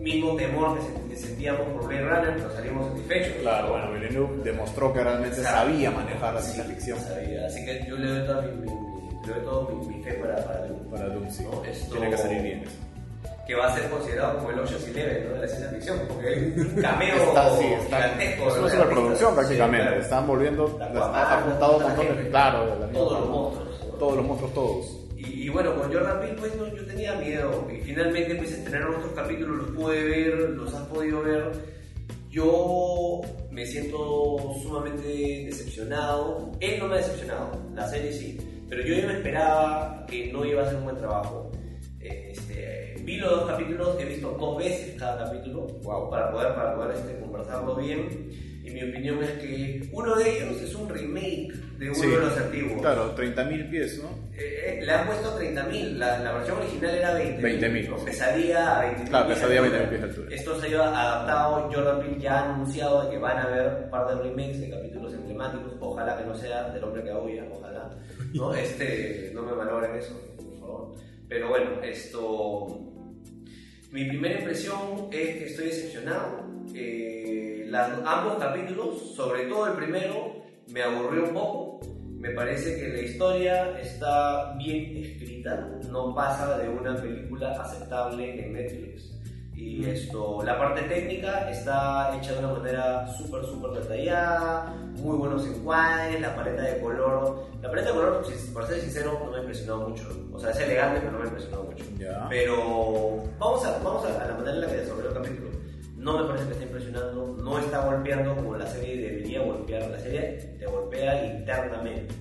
mismo temor que, se- que sentíamos por Blade Runner, pero salimos satisfechos. Claro, bueno, Villeneuve demostró que realmente sabía manejar la ciencia ficción. Sabía. Así que yo le doy toda mi, mi- mi- le doy todo mi, mi fe para, para Dune. Para Doom, sí. No, esto- Tiene que salir bien. Que va a ser considerado como el Ocean's Eleven ¿no? de la ciencia ficción, porque hay un cameo Está, sí, está, gigantesco. es una superproducción prácticamente. Sí, claro. Están volviendo, La les Aquaman, ha juntado un montón de, claro, de la misma Todos los monstruos. Todos los monstruos, todos. Y, y bueno, con Jordan Peele pues no, yo tenía miedo y finalmente pues estrenaron otros capítulos, los pude ver, los has podido ver. Yo me siento sumamente decepcionado. Él no me ha decepcionado, la serie sí, pero yo ya me esperaba que no iba a ser un buen trabajo. Vi los dos capítulos, he visto dos veces cada capítulo Wow. para poder, para poder este, conversarlo bien. Y mi opinión es que uno de ellos es un remake de uno Sí. de los antiguos. Claro, 30.000 pies, ¿no? Eh, eh, le han puesto 30.000, la, la versión original era 20.000. 20.000, ¿no? sí. Pesadilla a 20.000. Claro, pesadilla a de altura. 20.000 pies de altura. Esto se ha adaptado, Jordan Peele ya ha anunciado que van a haber un par de remakes de capítulos emblemáticos, ojalá que no sea del hombre que aúlla, ojalá. ¿no? Este, no me valoren eso, por favor. Pero bueno, esto... Mi primera impresión es que estoy decepcionado. Eh, ambos capítulos, sobre todo el primero, me aburrió un poco. Me parece que la historia está bien escrita, no pasa de una película aceptable en Netflix. Y esto, la parte técnica está hecha de una manera súper, súper detallada, muy buenos encuadres, la paleta de color. La paleta de color, por ser sincero, no me ha impresionado mucho. O sea, es elegante, pero no me ha impresionado mucho. Ya. Pero vamos a, vamos a, a la manera en la que desarrolló el capítulo. No me parece que esté impresionando, no está golpeando como la serie debería golpear. La serie te golpea internamente,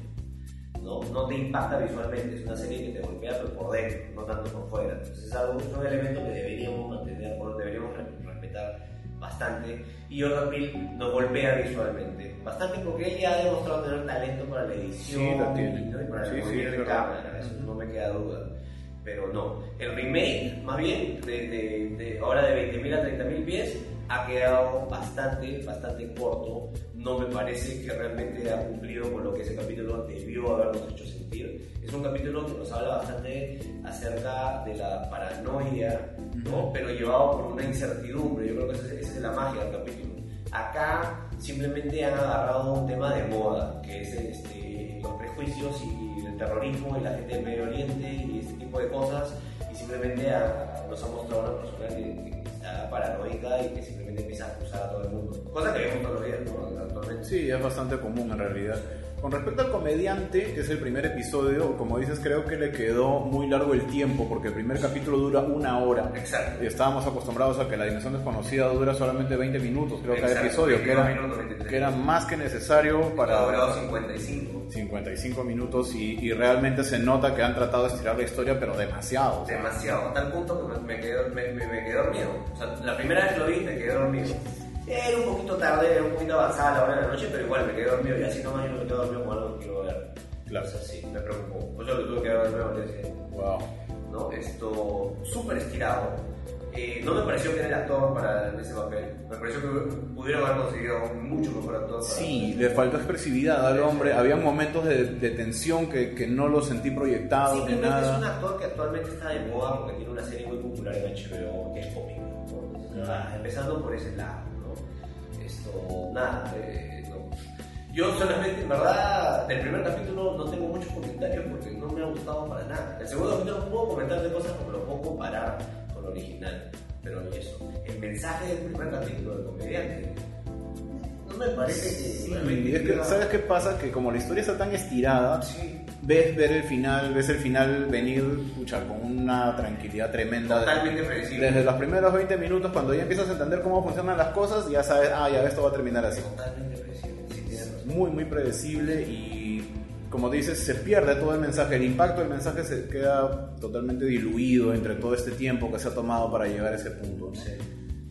¿no? No te impacta visualmente, es una serie que te golpea pero por dentro, no tanto por fuera. Entonces es algo, es un elemento que deberíamos mantener, o deberíamos re- respetar bastante y Jordan Peele nos golpea visualmente. Bastante porque él ya ha demostrado tener talento para la edición Sí, la y para Sí, el sí, de cámara, eso no me queda duda. Pero no, el remake, más bien, de, de- de- ahora de 20.000 a 30.000 pies, ha quedado bastante, bastante corto. No me parece que realmente ha cumplido con lo que ese capítulo debió habernos hecho sentir. Es un capítulo que nos habla bastante acerca de la paranoia, ¿no? pero llevado por una incertidumbre. Yo creo que esa es, la magia del capítulo. Acá simplemente han agarrado un tema de moda, que es este, los prejuicios y el terrorismo y la gente del Medio Oriente y este tipo de cosas, y simplemente nos ha mostrado una persona que, paranoica y que simplemente empieza a acusar a todo el mundo. Cosa que vemos todos los días, ¿no? Sí, es bastante común en realidad. Con respecto al comediante, que es el primer episodio, como dices, creo que le quedó muy largo el tiempo, porque el primer capítulo dura una hora. Exacto. Y estábamos acostumbrados a que la dimensión desconocida dura solamente 20 minutos, creo, cada Exacto, episodio, que 22 era, minutos, 23. que era más que necesario Ha para durado 55. 55 minutos y, y realmente se nota que han tratado de estirar la historia, pero demasiado. Demasiado, a tal punto que me- me quedé dormido. O sea, la primera vez que lo vi me quedé dormido. Era un poquito tarde, era un poquito avanzada la hora de la noche, pero igual me quedé dormido y así nomás yo me quedé dormido con algo que quiero ver. Claro. O sea, sí, me preocupó. Pues yo que tuve que ver día siguiente. wow. ¿no? Esto súper estirado. Eh, no me pareció que era el actor para ese papel. Me pareció que pudieron haber conseguido un mucho mejor actor. Sí, le faltó expresividad al hombre. Había momentos de, de tensión que, que no lo sentí proyectado ni Simplemente es un nada. actor que actualmente está de moda porque tiene una serie muy popular en HBO que es cómica. ¿no? Ah, empezando por ese lado. Esto, nada, eh, no. Yo solamente, en verdad, del primer capítulo no tengo muchos comentarios porque no me ha gustado para nada. El segundo capítulo puedo comentar de cosas como lo puedo comparar con lo original, pero ni eso. El mensaje del primer capítulo del comediante no me parece que. Sí, es que, ¿sabes qué pasa? Que como la historia está tan estirada, Sí. Ves ver el final, ves el final venir pucha, con una tranquilidad tremenda. Totalmente predecible. Desde los primeros 20 minutos, cuando ya empiezas a entender cómo funcionan las cosas, ya sabes, ah, ya esto va a terminar así. Totalmente predecible, sí. Muy, muy predecible y, como dices, se pierde todo el mensaje. El impacto del mensaje se queda totalmente diluido entre todo este tiempo que se ha tomado para llegar a ese punto. ¿no? Sí.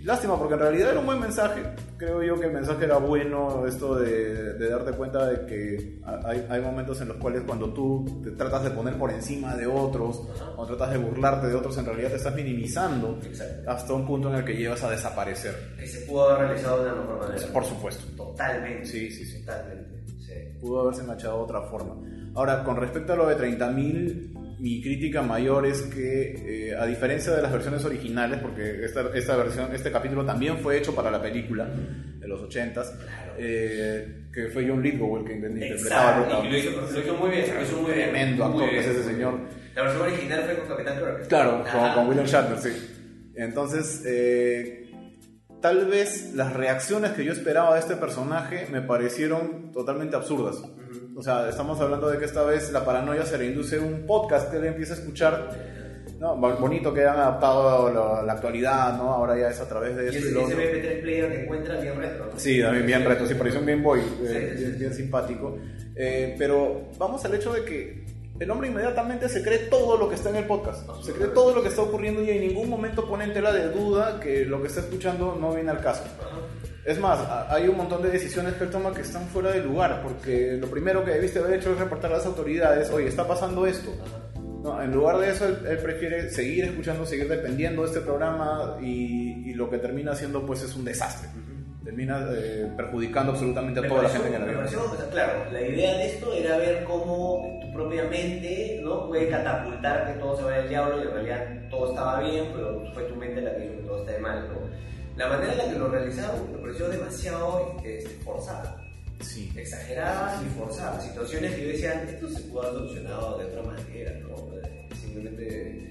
Lástima, porque en realidad era un buen mensaje. Creo yo que el mensaje era bueno, esto de, de darte cuenta de que hay, hay momentos en los cuales cuando tú te tratas de poner por encima de otros o tratas de burlarte de otros, en realidad te estás minimizando Exacto. hasta un punto en el que llegas a desaparecer. Que se pudo haber realizado de una mejor manera. Por supuesto. Totalmente. Sí, sí, sí. Totalmente. Sí. Pudo haberse enganchado de otra forma. Ahora, con respecto a lo de 30.000, mi crítica mayor es que, eh, a diferencia de las versiones originales, porque esta, esta versión, este capítulo también fue hecho para la película de los 80s, eh, que fue John Lithgow el que interpretaba a Exacto. Luca. Y lo hizo, lo hizo muy bien. Lo hizo muy bien. Tremendo actor que es ese señor. La versión original fue con Capitán Kirk. Claro, con, con William Shatner, sí. Entonces, eh, tal vez las reacciones que yo esperaba de este personaje me parecieron totalmente absurdas. O sea, estamos hablando de que esta vez la paranoia se le induce un podcast que él empieza a escuchar. ¿no? Bo- Bonito que han adaptado la, la actualidad, ¿no? Ahora ya es a través de Y ese, ese otro. MP3 player que encuentra bien retro. ¿no? Sí, también bien reto, sí, pareció un Game Boy, eh, Sí, sí, bien, bien simpático. Eh, pero vamos al hecho de que el hombre inmediatamente se cree todo lo que está en el podcast, se cree todo lo que está ocurriendo y en ningún momento pone en tela de duda que lo que está escuchando no viene al caso. Ajá. Es más, hay un montón de decisiones que él toma que están fuera de lugar, porque lo primero que debiste haber hecho es reportar a las autoridades, oye, está pasando esto. No, en lugar de eso, él, él prefiere seguir escuchando, seguir dependiendo de este programa y, y lo que termina haciendo pues es un desastre. Termina eh, perjudicando absolutamente a Me toda la gente que la sea, claro, la idea de esto era ver cómo tu propia mente ¿no? puede catapultar que todo se vaya al diablo y en realidad todo estaba bien, pero fue tu mente la que hizo que todo esté mal. ¿no? La manera en la que lo realizaron me pareció demasiado este, forzada. Sí. exageradas y forzadas, situaciones que yo decía, esto se pudo haber solucionado de otra manera, ¿no? Eh, Simplemente...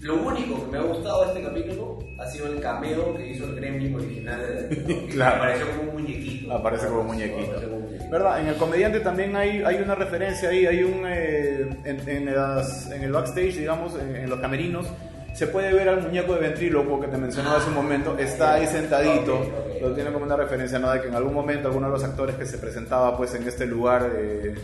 Lo único que me ha gustado de este capítulo ha sido el cameo que hizo el Gremlin original, Claro. apareció como un muñequito. Aparece como muñequito. Aparece como muñequito. ¿Verdad? En el comediante también hay, hay una referencia ahí, hay un... eh, en, en las- en el backstage, digamos, en, en los camerinos, se puede ver al muñeco de ventríloco que te mencionaba hace un momento, está ahí sentadito, Ok, ok. lo tiene como una referencia, ¿no? De que en algún momento alguno de los actores que se presentaba pues en este lugar eh,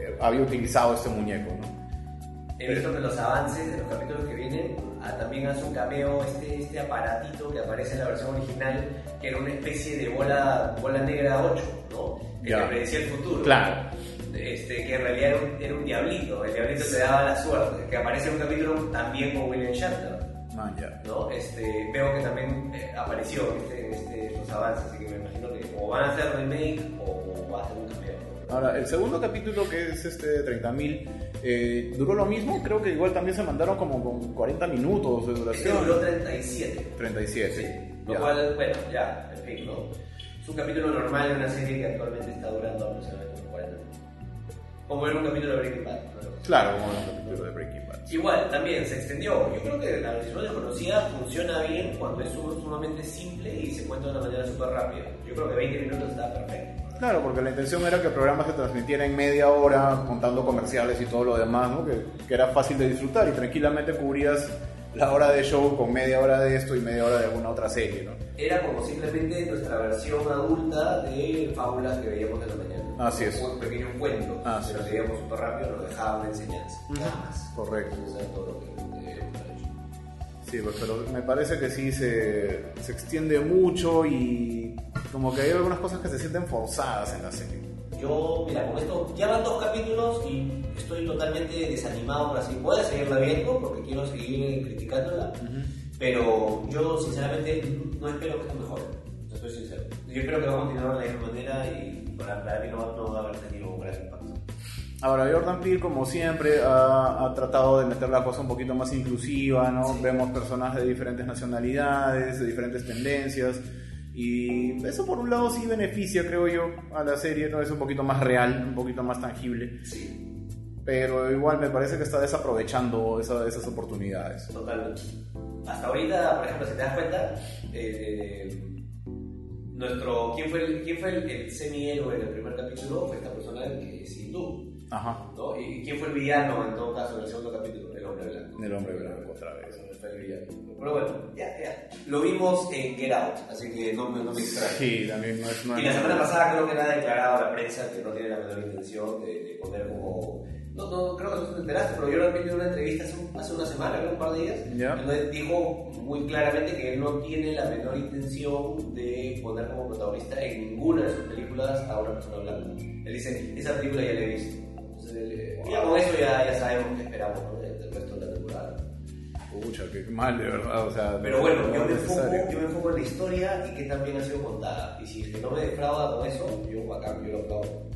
eh, había utilizado este muñeco, ¿no? He visto que los avances de los capítulos que vienen ah, también hace un cameo este, este aparatito que aparece en la versión original, que era una especie de bola, bola negra 8, ¿no? Que te predecía el futuro. Claro. Este, que en realidad era un, era un diablito, el diablito te daba la suerte, que aparece en un capítulo también con William Shatner. Ah, ya. ¿no? Este, veo que también eh, apareció en este, estos avances, así que me imagino que o van a hacer remake o, o va a ser un cameo. Ahora, el segundo capítulo, que es este 30.000, eh, duró lo mismo. Creo que igual también se mandaron como con 40 minutos de Este duración. duró 37. 37. Sí. Lo Ya. cual, bueno, ya, en fin, ¿no? Es un capítulo normal de una serie que actualmente está durando aproximadamente unos 40 minutos. Como era un capítulo de Breaking Bad. ¿no? Claro, como el capítulo de Breaking Bad. Igual, también se extendió. Yo creo que la versión desconocida funciona bien cuando es sum- sumamente simple y se cuenta de una manera súper rápida. Yo creo que 20 minutos está perfecto. Claro, porque la intención era que el programa se transmitiera en media hora, contando comerciales y todo lo demás, ¿no? que, que era fácil de disfrutar y tranquilamente cubrías la hora de show con media hora de esto y media hora de alguna otra serie. ¿no? Era como simplemente nuestra versión adulta de fábulas que veíamos en la mañana. Así es. Un pequeño cuento. Así que nos es. leíamos súper rápido, nos dejaba una enseñanza. Nada más. Correcto. Eso era todo lo que deberíamos haber hecho. Sí, pues, pero me parece que sí se, se extiende mucho y como que hay algunas cosas que se sienten forzadas en la serie. Yo, mira, con esto ya van dos capítulos y estoy totalmente desanimado por así. Voy a seguirla viendo porque quiero seguir criticándola, pero yo sinceramente no espero que esto mejore. Soy sincero. Yo espero que va a continuar de la misma manera y para, para mí no, va- no va a haber tenido un gran impacto. Ahora, Jordan Peele, como siempre, ha, ha tratado de meter la cosa un poquito más inclusiva, ¿no? Sí. Vemos personajes de diferentes nacionalidades, de diferentes tendencias, y eso por un lado sí beneficia, creo yo, a la serie, ¿no? Es un poquito más real, un poquito más tangible, Sí, pero igual me parece que está desaprovechando esa- esas oportunidades. totalmente. Hasta ahorita, por ejemplo, si te das cuenta, eh, nuestro, ¿quién fue, el, quién fue el, el semi-héroe del primer capítulo? Fue esta persona que es hindú. Ajá, ¿no? ¿Y quién fue el villano en todo caso en el segundo capítulo? El hombre blanco. el hombre blanco otra vez. Pero bueno, ya, ya. Lo vimos en Get Out, así que no, no me extraña. Sí, también no es... No Y la semana pasada creo que le ha declarado a la prensa que no tiene la menor intención de, de poner como... No, no, creo que no te enteraste, pero yo lo vi en una entrevista hace, un- hace una semana, creo, un par de días. Ya. Donde dijo muy claramente que él no tiene la menor intención de poner como protagonista en ninguna de sus películas a una persona blanca. Él dice, esa película ya la he visto. Entonces, él, eh, ya con eso ya, ya sabemos qué esperamos ¿no? resto de la temporada. Pucha, qué mal, de verdad, o sea... Pero bueno, no yo me, enfoco, yo me enfoco en la historia y que también ha sido contada. Y si es que no me defrauda con eso, yo bacán, yo lo aplaudo.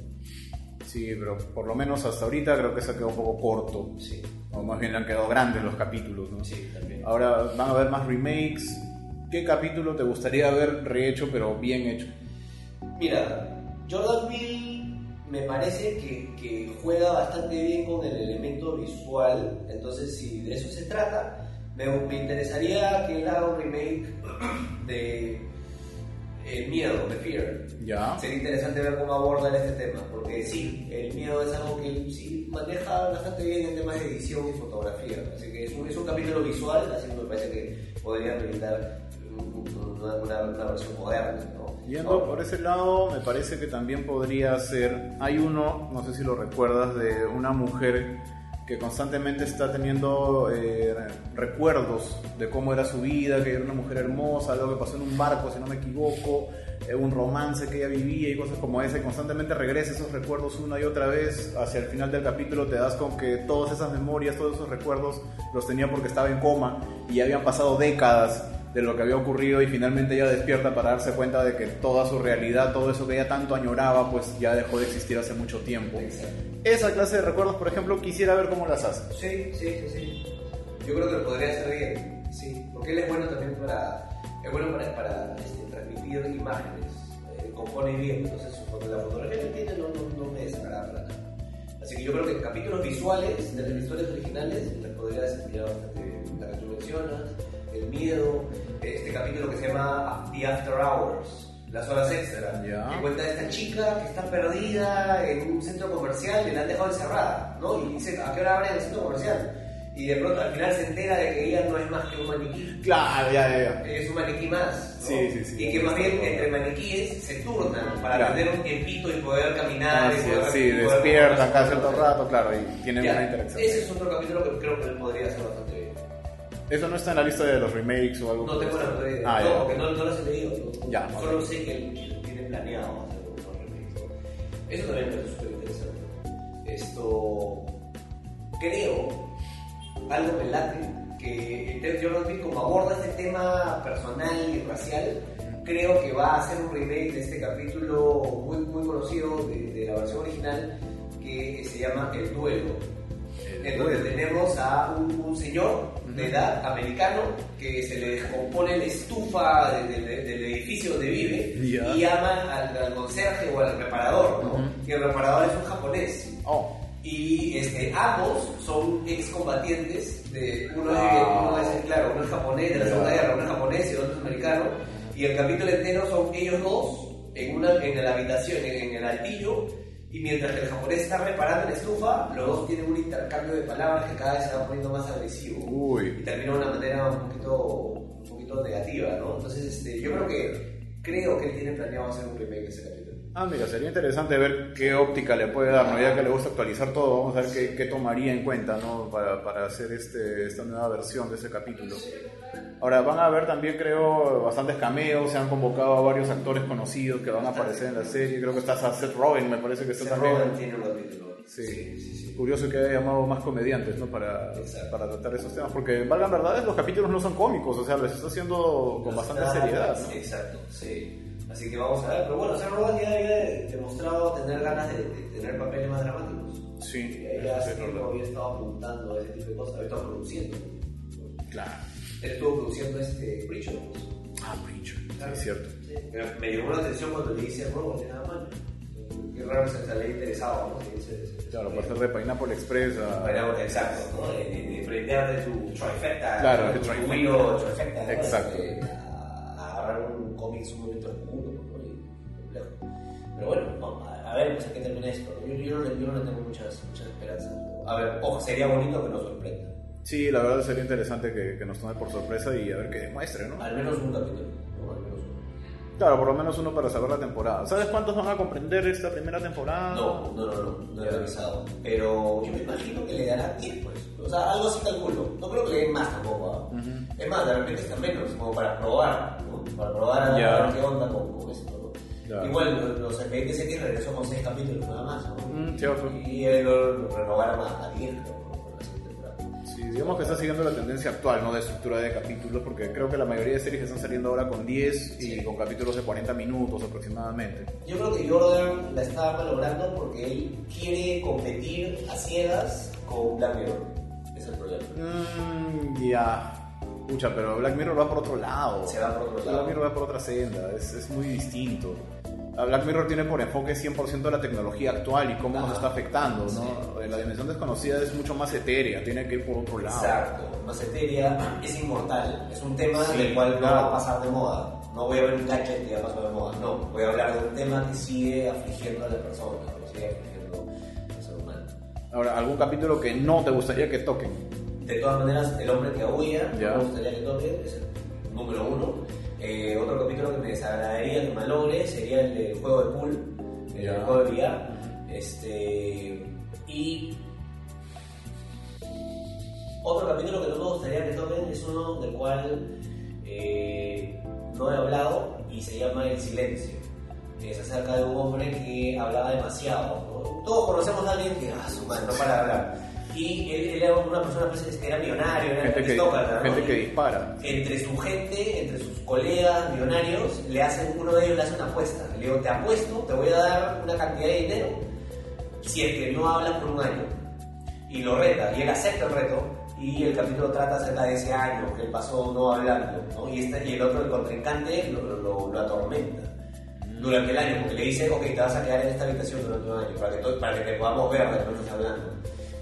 Sí, pero por lo menos hasta ahorita creo que se ha quedado un poco corto. Sí, O más bien le han quedado grandes los capítulos, ¿no? sí, también. Ahora van a haber más remakes. ¿Qué capítulo te gustaría ver rehecho pero bien hecho? Mira, Jordan Peele me parece que, que juega bastante bien con el elemento visual, entonces si de eso se trata, me, me interesaría que él haga un remake de El miedo, de Fear. Ya. Sería interesante ver cómo abordan este tema, porque sí, el miedo es algo que sí maneja bastante bien en temas de edición y fotografía, así que es un, es un capítulo visual, así que me parece que podría brindar una, una- una versión moderna, ¿no? Yendo por ese lado, me parece que también podría ser. Hay uno, no sé si lo recuerdas, de una mujer que constantemente está teniendo eh, recuerdos de cómo era su vida, que era una mujer hermosa, algo que pasó en un barco, si no me equivoco, eh, un romance que ella vivía y cosas como esa, y constantemente regresa esos recuerdos una y otra vez. Hacia el final del capítulo te das con que todas esas memorias, todos esos recuerdos los tenía porque estaba en coma y habían pasado décadas de lo que había ocurrido y finalmente ella despierta para darse cuenta de que toda su realidad, todo eso que ella tanto añoraba, pues ya dejó de existir hace mucho tiempo. Exacto. Esa clase de recuerdos, por ejemplo, quisiera ver cómo las hace. Sí, sí, sí, sí. Yo creo que lo podría hacer bien, sí. Porque él es bueno también para, es bueno para, para este, transmitir imágenes. Eh, compone bien, entonces foto- la fotografía que tiene no, no, no me desagrada para nada. Así que yo creo que capítulos visuales de las historias originales les podría desempeñar bastante bien. La que tú mencionas, el miedo, este capítulo que se llama The After Hours. Las horas extra, Ya. que cuenta de esta chica que está perdida en un centro comercial y la han dejado encerrada, ¿no? Y dice, ¿a qué hora abren el centro comercial? y de pronto al final se entera de que ella no es más que un maniquí. Claro, ya, ya, ya. Es un maniquí más. ¿no? Sí, sí, sí. Y que más bien entre maniquíes se turnan para Claro. tener un tiempito y poder caminar. y Así poder- sí, y poder despiertan cada cierto rato, claro, y tienen Ya, una interacción. Ese es otro capítulo que creo que él podría hacer bastante. Eso no está en la lista de los remakes o algo No tengo la idea. Ah, no, porque no, no las he leído. Ya, Solo ok. sé que él tiene planeado hacer unos remakes. Eso también me parece súper interesante. Esto. Creo, algo me late, que el Ted Jordan como aborda este tema personal y racial, creo que va a hacer un remake de este capítulo muy, muy conocido de, de la versión original que se llama El Duelo. En donde tenemos a un, un señor de edad americano que se le descompone la estufa de- de- de- del edificio donde vive Ya. y llama al, al conserje o al reparador, ¿no? Ujú. Y el reparador es un japonés. Oh, Y este, ambos son excombatientes de uno, es, uno es, claro, uno es japonés de la. Segunda Guerra, uno es japonés y el otro es americano. Y el capítulo entero son ellos dos en una en la habitación, en, en el altillo, y mientras que el japonés está reparando la estufa, los dos tienen un intercambio de palabras que cada vez se va poniendo más agresivo. uy. Y termina de una manera un poquito, un poquito negativa, ¿no? Entonces, este, yo creo que creo que él tiene planeado hacer un remake de ese. Ah, mira, sería interesante ver qué óptica le puede dar, ¿no? Ya que le gusta actualizar todo, vamos a ver qué, qué tomaría en cuenta, ¿no? Para, para hacer este, esta nueva versión de ese capítulo. Ahora, van a haber también, creo, bastantes cameos, se han convocado a varios actores conocidos que van a aparecer en la serie, creo que está Seth Rogen, me parece que está Seth también. Rogen tiene un capítulo. Sí. sí, sí. sí. Curioso que haya llamado más comediantes, ¿no? Para, para tratar esos temas, porque valgan verdades, los capítulos no son cómicos, o sea, los está haciendo con bastante seriedad, ¿no? Exacto, sí. Así que vamos a ver. Pero bueno, Seth Rogen ya había demostrado tener ganas de, de tener papeles más dramáticos. Sí, Y ahí hace tiempo había estado apuntando a ese tipo de cosas, había estado produciendo. Claro. Él estuvo produciendo este Preacher. Ah, Preacher, sí, Claro. es cierto. Sí. Pero me llamó la atención cuando le dice Robo, nada más. Qué raro se le haya interesado, ¿no? Que dice- se- Claro, hacer de Pineapple Express a... Bueno, exacto, ¿no? De, de, de prender de su trifecta. Claro, de trifecta. Exacto. Agarrar un cómic sumamente oscuro, ¿no? Y complejo. Pero bueno, no, a, a ver, pues a qué termina esto. Yo, yo, yo no le tengo muchas, muchas esperanzas. A ver, ojo, sería bonito que nos sorprenda. Sí, la verdad sería interesante que, que nos tome por sorpresa y a ver qué demuestre, ¿no? Al menos un capítulo. ¿no? Al menos uno. Claro, por lo menos uno para saber la temporada. ¿Sabes cuántos van a comprender esta primera temporada? No, no, no, no, no he revisado. Pero yo me imagino que le dará 10, pues. O sea, algo así calculo. No creo que le den más tampoco. ¿ah? Ujú. Es más, de repente está menos, como para probar. Para probar a, Ya. a ver qué onda con, con esto, ¿no? Ya. Igual, los, expedientes X regresó con 6 capítulos nada más, ¿no? Mm. Y él lo, lo renovaron a, a 10, creo, ¿no? Por la siguiente temporada. Sí, digamos que está siguiendo la tendencia actual, ¿no? De estructura de capítulos, porque creo que la mayoría de series están saliendo ahora con 10 y Sí. con capítulos de 40 minutos aproximadamente. Yo creo que Jordan la está malogrando porque él quiere competir a ciegas con Black Mirror. Ese es el problema. Mmm, ya. Pero Black Mirror va por otro lado. Se va por otro lado. Black Mirror va por otra senda, es, es muy distinto. A Black Mirror tiene por enfoque 100% la tecnología actual y cómo nos Ajá. está afectando, ¿no? Sí. La dimensión desconocida es mucho más etérea, tiene que ir por otro lado. Exacto, más etérea, es inmortal, es un tema Sí, del cual no claro. va a pasar de moda. No voy a ver un gadget que ya pasó de moda, no. Voy a hablar de un tema que sigue afligiendo a la persona, o sigue afligiendo al ser humano. Ahora, ¿algún capítulo que no te gustaría que toquen? De todas maneras, el hombre que aúlla, me gustaría que toque, es el número uno. Eh, otro capítulo que me desagradaría que malogre sería el del juego de pool, el del juego de billar. Este, y otro capítulo que no me gustaría que toquen es uno del cual eh, no he hablado y se llama El Silencio. Es acerca de un hombre que hablaba demasiado. ¿no? Todos conocemos a alguien que, ah, su madre, no para de hablar. Y él, él era una persona pues, que era millonario, era Gente que, aristócrata, ¿no? gente que Y dispara. Entre su gente, entre sus colegas millonarios, le hacen, uno de ellos le hace una apuesta. Le digo, te apuesto, te voy a dar una cantidad de dinero si es que no hablas por un año. Y lo reta, y él acepta el reto, y el capítulo trata acerca de ese año que él pasó no hablando, ¿no? Y, este, y el otro, el contrincante, lo, lo, lo atormenta durante el año, porque le dice, ok, te vas a quedar en esta habitación durante un año, para que, para que te podamos ver de lo que estás hablando.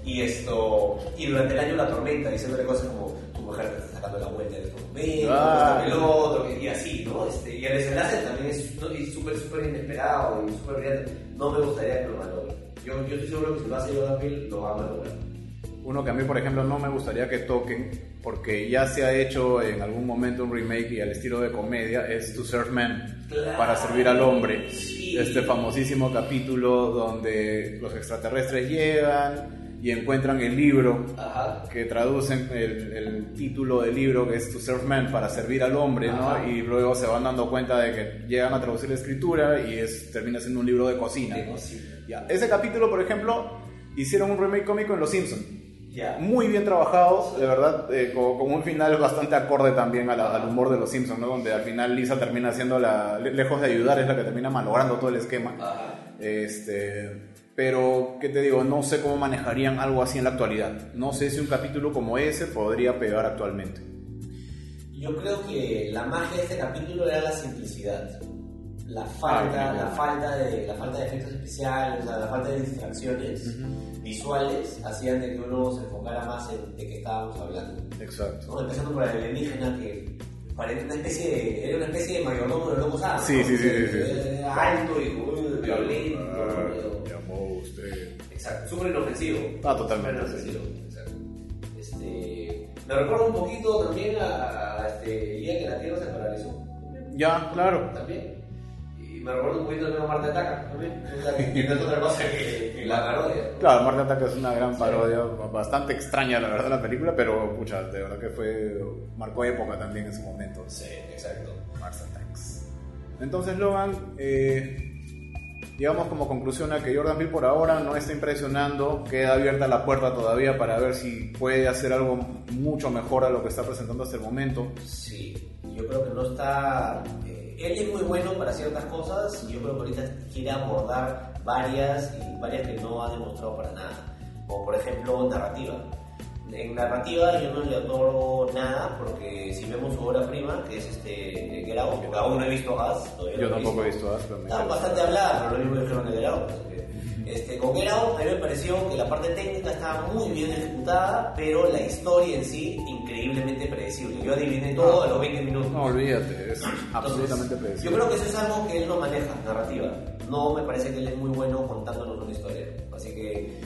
Y esto, y durante el año la tormenta, diciéndole cosas como, tu mujer te está sacando la vuelta de estos momentos, Ah. el otro, y así, ¿no? Este, y el desenlace también es súper, súper inesperado y súper brillante. No me gustaría que lo malogre. Yo, yo estoy seguro que si lo hace Jordan Peele, lo va a malograr. Uno que a mí, por ejemplo, no me gustaría que toquen, porque ya se ha hecho en algún momento un remake y al estilo de comedia, es To Serve Man, para servir al hombre. Este famosísimo capítulo donde los extraterrestres llegan y encuentran el libro, que traducen el, título del libro que es To Serve Man, para servir al hombre, ¿no? Y luego se van dando cuenta de que llegan a traducir la escritura y es, termina siendo un libro de cocina. Ya. Ese capítulo, por ejemplo, hicieron un remake cómico en Los Simpsons muy bien trabajado, de verdad, eh, con, un final bastante acorde también al humor de los Simpsons, ¿no? Donde al final Lisa termina siendo la, lejos de ayudar, es la que termina malogrando todo el esquema. Este, pero, ¿qué te digo? No sé cómo manejarían algo así en la actualidad. No sé si un capítulo como ese podría pegar actualmente. Yo creo que la magia de este capítulo era la simplicidad. La falta, la falta, de, la falta de efectos especiales, la falta de distracciones visuales hacían de que uno se enfocara más en de qué estábamos hablando. Exacto. Empezando por el alienígena que parece una especie de, era una especie de mayordomo de locos Sí, sí, sí, sí, Alto y violento. Ah, llamó usted. Exacto, súper inofensivo. Ah, totalmente. Inofensivo. Exacto. Este, me recuerda un poquito también a, a este día que la Tierra se paralizó. Ya, claro. También me recuerdo un poquito de Marte Ataca también. no es otra cosa que, la parodia. Claro, Marte Ataca es una gran parodia, bastante extraña la verdad la película, pero pucha, de verdad que fue marcó época también en su momento. Sí, exacto. Mars Attacks. Entonces, Logan, eh, digamos como conclusión a que Jordan Peele por ahora no está impresionando, queda abierta la puerta todavía para ver si puede hacer algo mucho mejor a lo que está presentando hasta el momento. Sí, yo creo que no está él es muy bueno para ciertas cosas y yo creo que ahorita quiere abordar varias y varias que no ha demostrado para nada. Como por ejemplo narrativa. En narrativa yo no le otorgo nada porque si vemos su obra prima, que es este Out, porque aún no he visto Gas. Yo tampoco he visto Gas, pero me Está bastante hablada, pero lo mismo dijeron de Get Out. Este, con Get Out a mí me pareció que la parte técnica estaba muy bien ejecutada, pero la historia en sí increíblemente predecible. Yo adiviné todo a los 20 minutos. No, olvídate, es absolutamente predecible. Yo creo que eso es algo que él no maneja, narrativa. No me parece que él es muy bueno contándonos una historia. Así que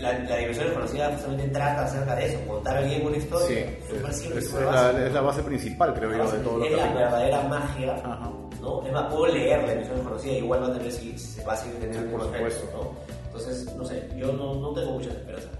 la, la diversión desconocida justamente trata acerca de eso, contar bien una historia. Sí, es, la, es, la, base principal, creo yo, de todo lo que Es la verdadera magia. Ajá ¿no? Es más, puedo leer la emisión desconocida igual va a tener si se va a seguir teniendo por supuesto. ¿no? Entonces, no sé, yo no, no tengo muchas esperanzas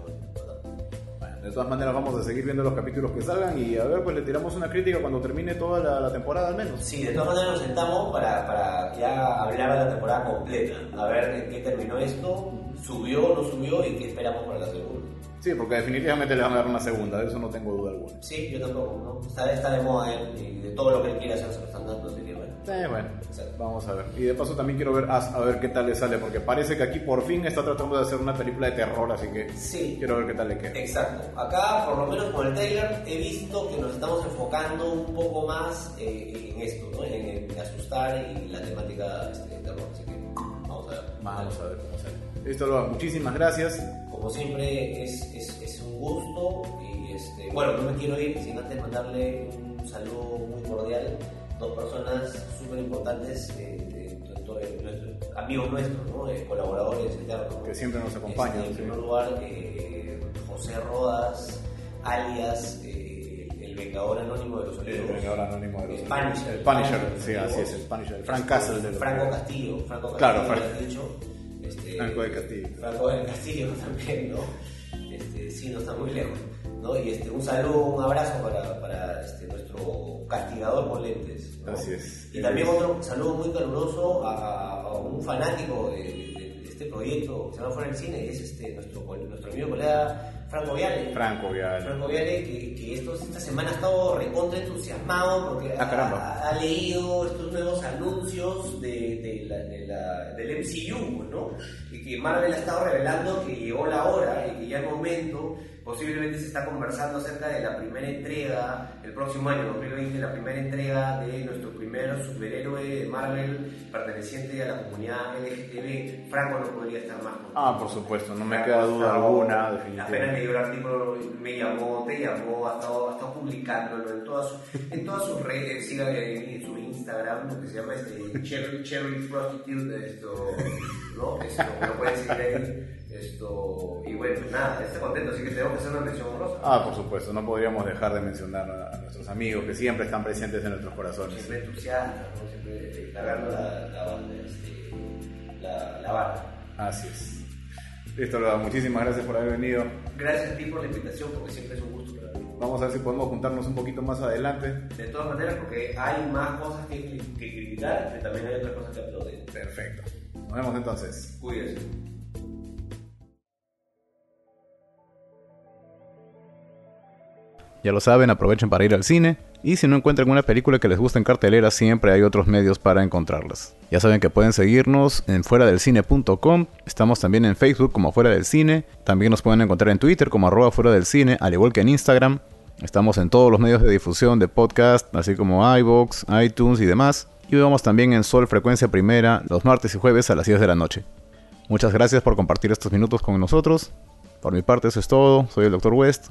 de todas maneras vamos a seguir viendo los capítulos que salgan y a ver, pues le tiramos una crítica cuando termine toda la, temporada al menos. Sí, de todas maneras nos sentamos para, para, ya hablar de la temporada completa, a ver en qué terminó esto, subió o no subió y qué esperamos para la segunda. Sí, porque definitivamente le van a dar una segunda, de eso no tengo duda alguna. Sí, yo tampoco, ¿no? Está, está de moda él y de todo lo que él quiere hacer se lo están dando. Eh, bueno, vamos a ver. Y de paso también quiero ver a, ver qué tal le sale, porque parece que aquí por fin está tratando de hacer una película de terror, así que sí. quiero ver qué tal le queda. Exacto. Acá, por lo menos con el trailer, he visto que nos estamos enfocando un poco más eh, en esto, ¿no? En, asustar y la temática este, de terror, así que vamos a ver. Vamos a ver cómo sale. Listo, Loa, muchísimas gracias. Como siempre, es, es, es un gusto y este, bueno, no me quiero ir sin antes mandarle un saludo muy cordial dos personas súper importantes, eh, amigos nuestros, ¿no? Eh, colaboradores eternos. Que siempre nos acompañan. Este, en primer lugar, eh, José Rodas, alias el Vengador Anónimo de los Olivos. El Vengador Anónimo de los El Punisher. El Punisher, sí, así es, el Punisher. El Frank Castle de Franco Castillo. Franco Castillo, claro, Frank. dicho. Este, Franco del Castillo. Franco del Castillo también, ¿no? Este, sí, no está muy lejos. ¿No? Y este, un saludo, un abrazo para, para este, nuestro castigador con lentes. Así es. Y también otro saludo muy caluroso a, un fanático de, este proyecto que se llama Fuera del Cine, que es este, nuestro, nuestro amigo colega Franco Viale. Franco Viale. Franco Viale, que, que esta semana ha estado recontra entusiasmado porque ah, ha, leído estos nuevos anuncios de, de la, de la, del MCU, ¿no? Y que Marvel ha estado revelando que llegó la hora y que ya el momento Posiblemente se está conversando acerca de la primera entrega, el próximo año, 2020, la primera entrega de nuestro primer superhéroe de Marvel perteneciente a la comunidad LGTB. Franco no podría estar más. Ah, por supuesto, no me queda duda alguna, definitivamente. Apenas leí el artículo, me llamó, te llamó, ha estado, ha estado publicándolo en todas, en todas sus redes, siga en su Instagram, lo que se llama este Cherry, Cherry Prostitute, esto, ¿no? lo, pueden seguir ahí. Esto, y bueno, nada, está contento, así que tenemos que hacer una mención honrosa. Ah, por supuesto, no podríamos dejar de mencionar a, nuestros amigos que siempre están presentes en nuestros corazones. Siempre entusiastas, ¿no? siempre cargando la, la, este, la, la barra. Así es. Listo, Lola, muchísimas gracias por haber venido. Gracias a ti por la invitación, porque siempre es un gusto para mí. Vamos a ver si podemos juntarnos un poquito más adelante. De todas maneras, porque hay más cosas que, que criticar, pero también hay otras cosas que aplaudir. Perfecto. Nos vemos entonces. Cuídense. Ya lo saben, aprovechen para ir al cine y si no encuentran una película que les guste en cartelera, siempre hay otros medios para encontrarlas. Ya saben que pueden seguirnos en fuera del cine.com, estamos también en Facebook como fuera del cine, también nos pueden encontrar en Twitter como arroba fuera del cine, al igual que en Instagram. Estamos en todos los medios de difusión de podcast, así como iVoox, iTunes y demás. Y vamos también en Sol Frecuencia Primera los martes y jueves a las 10 de la noche. Muchas gracias por compartir estos minutos con nosotros. Por mi parte eso es todo, soy el Dr. West.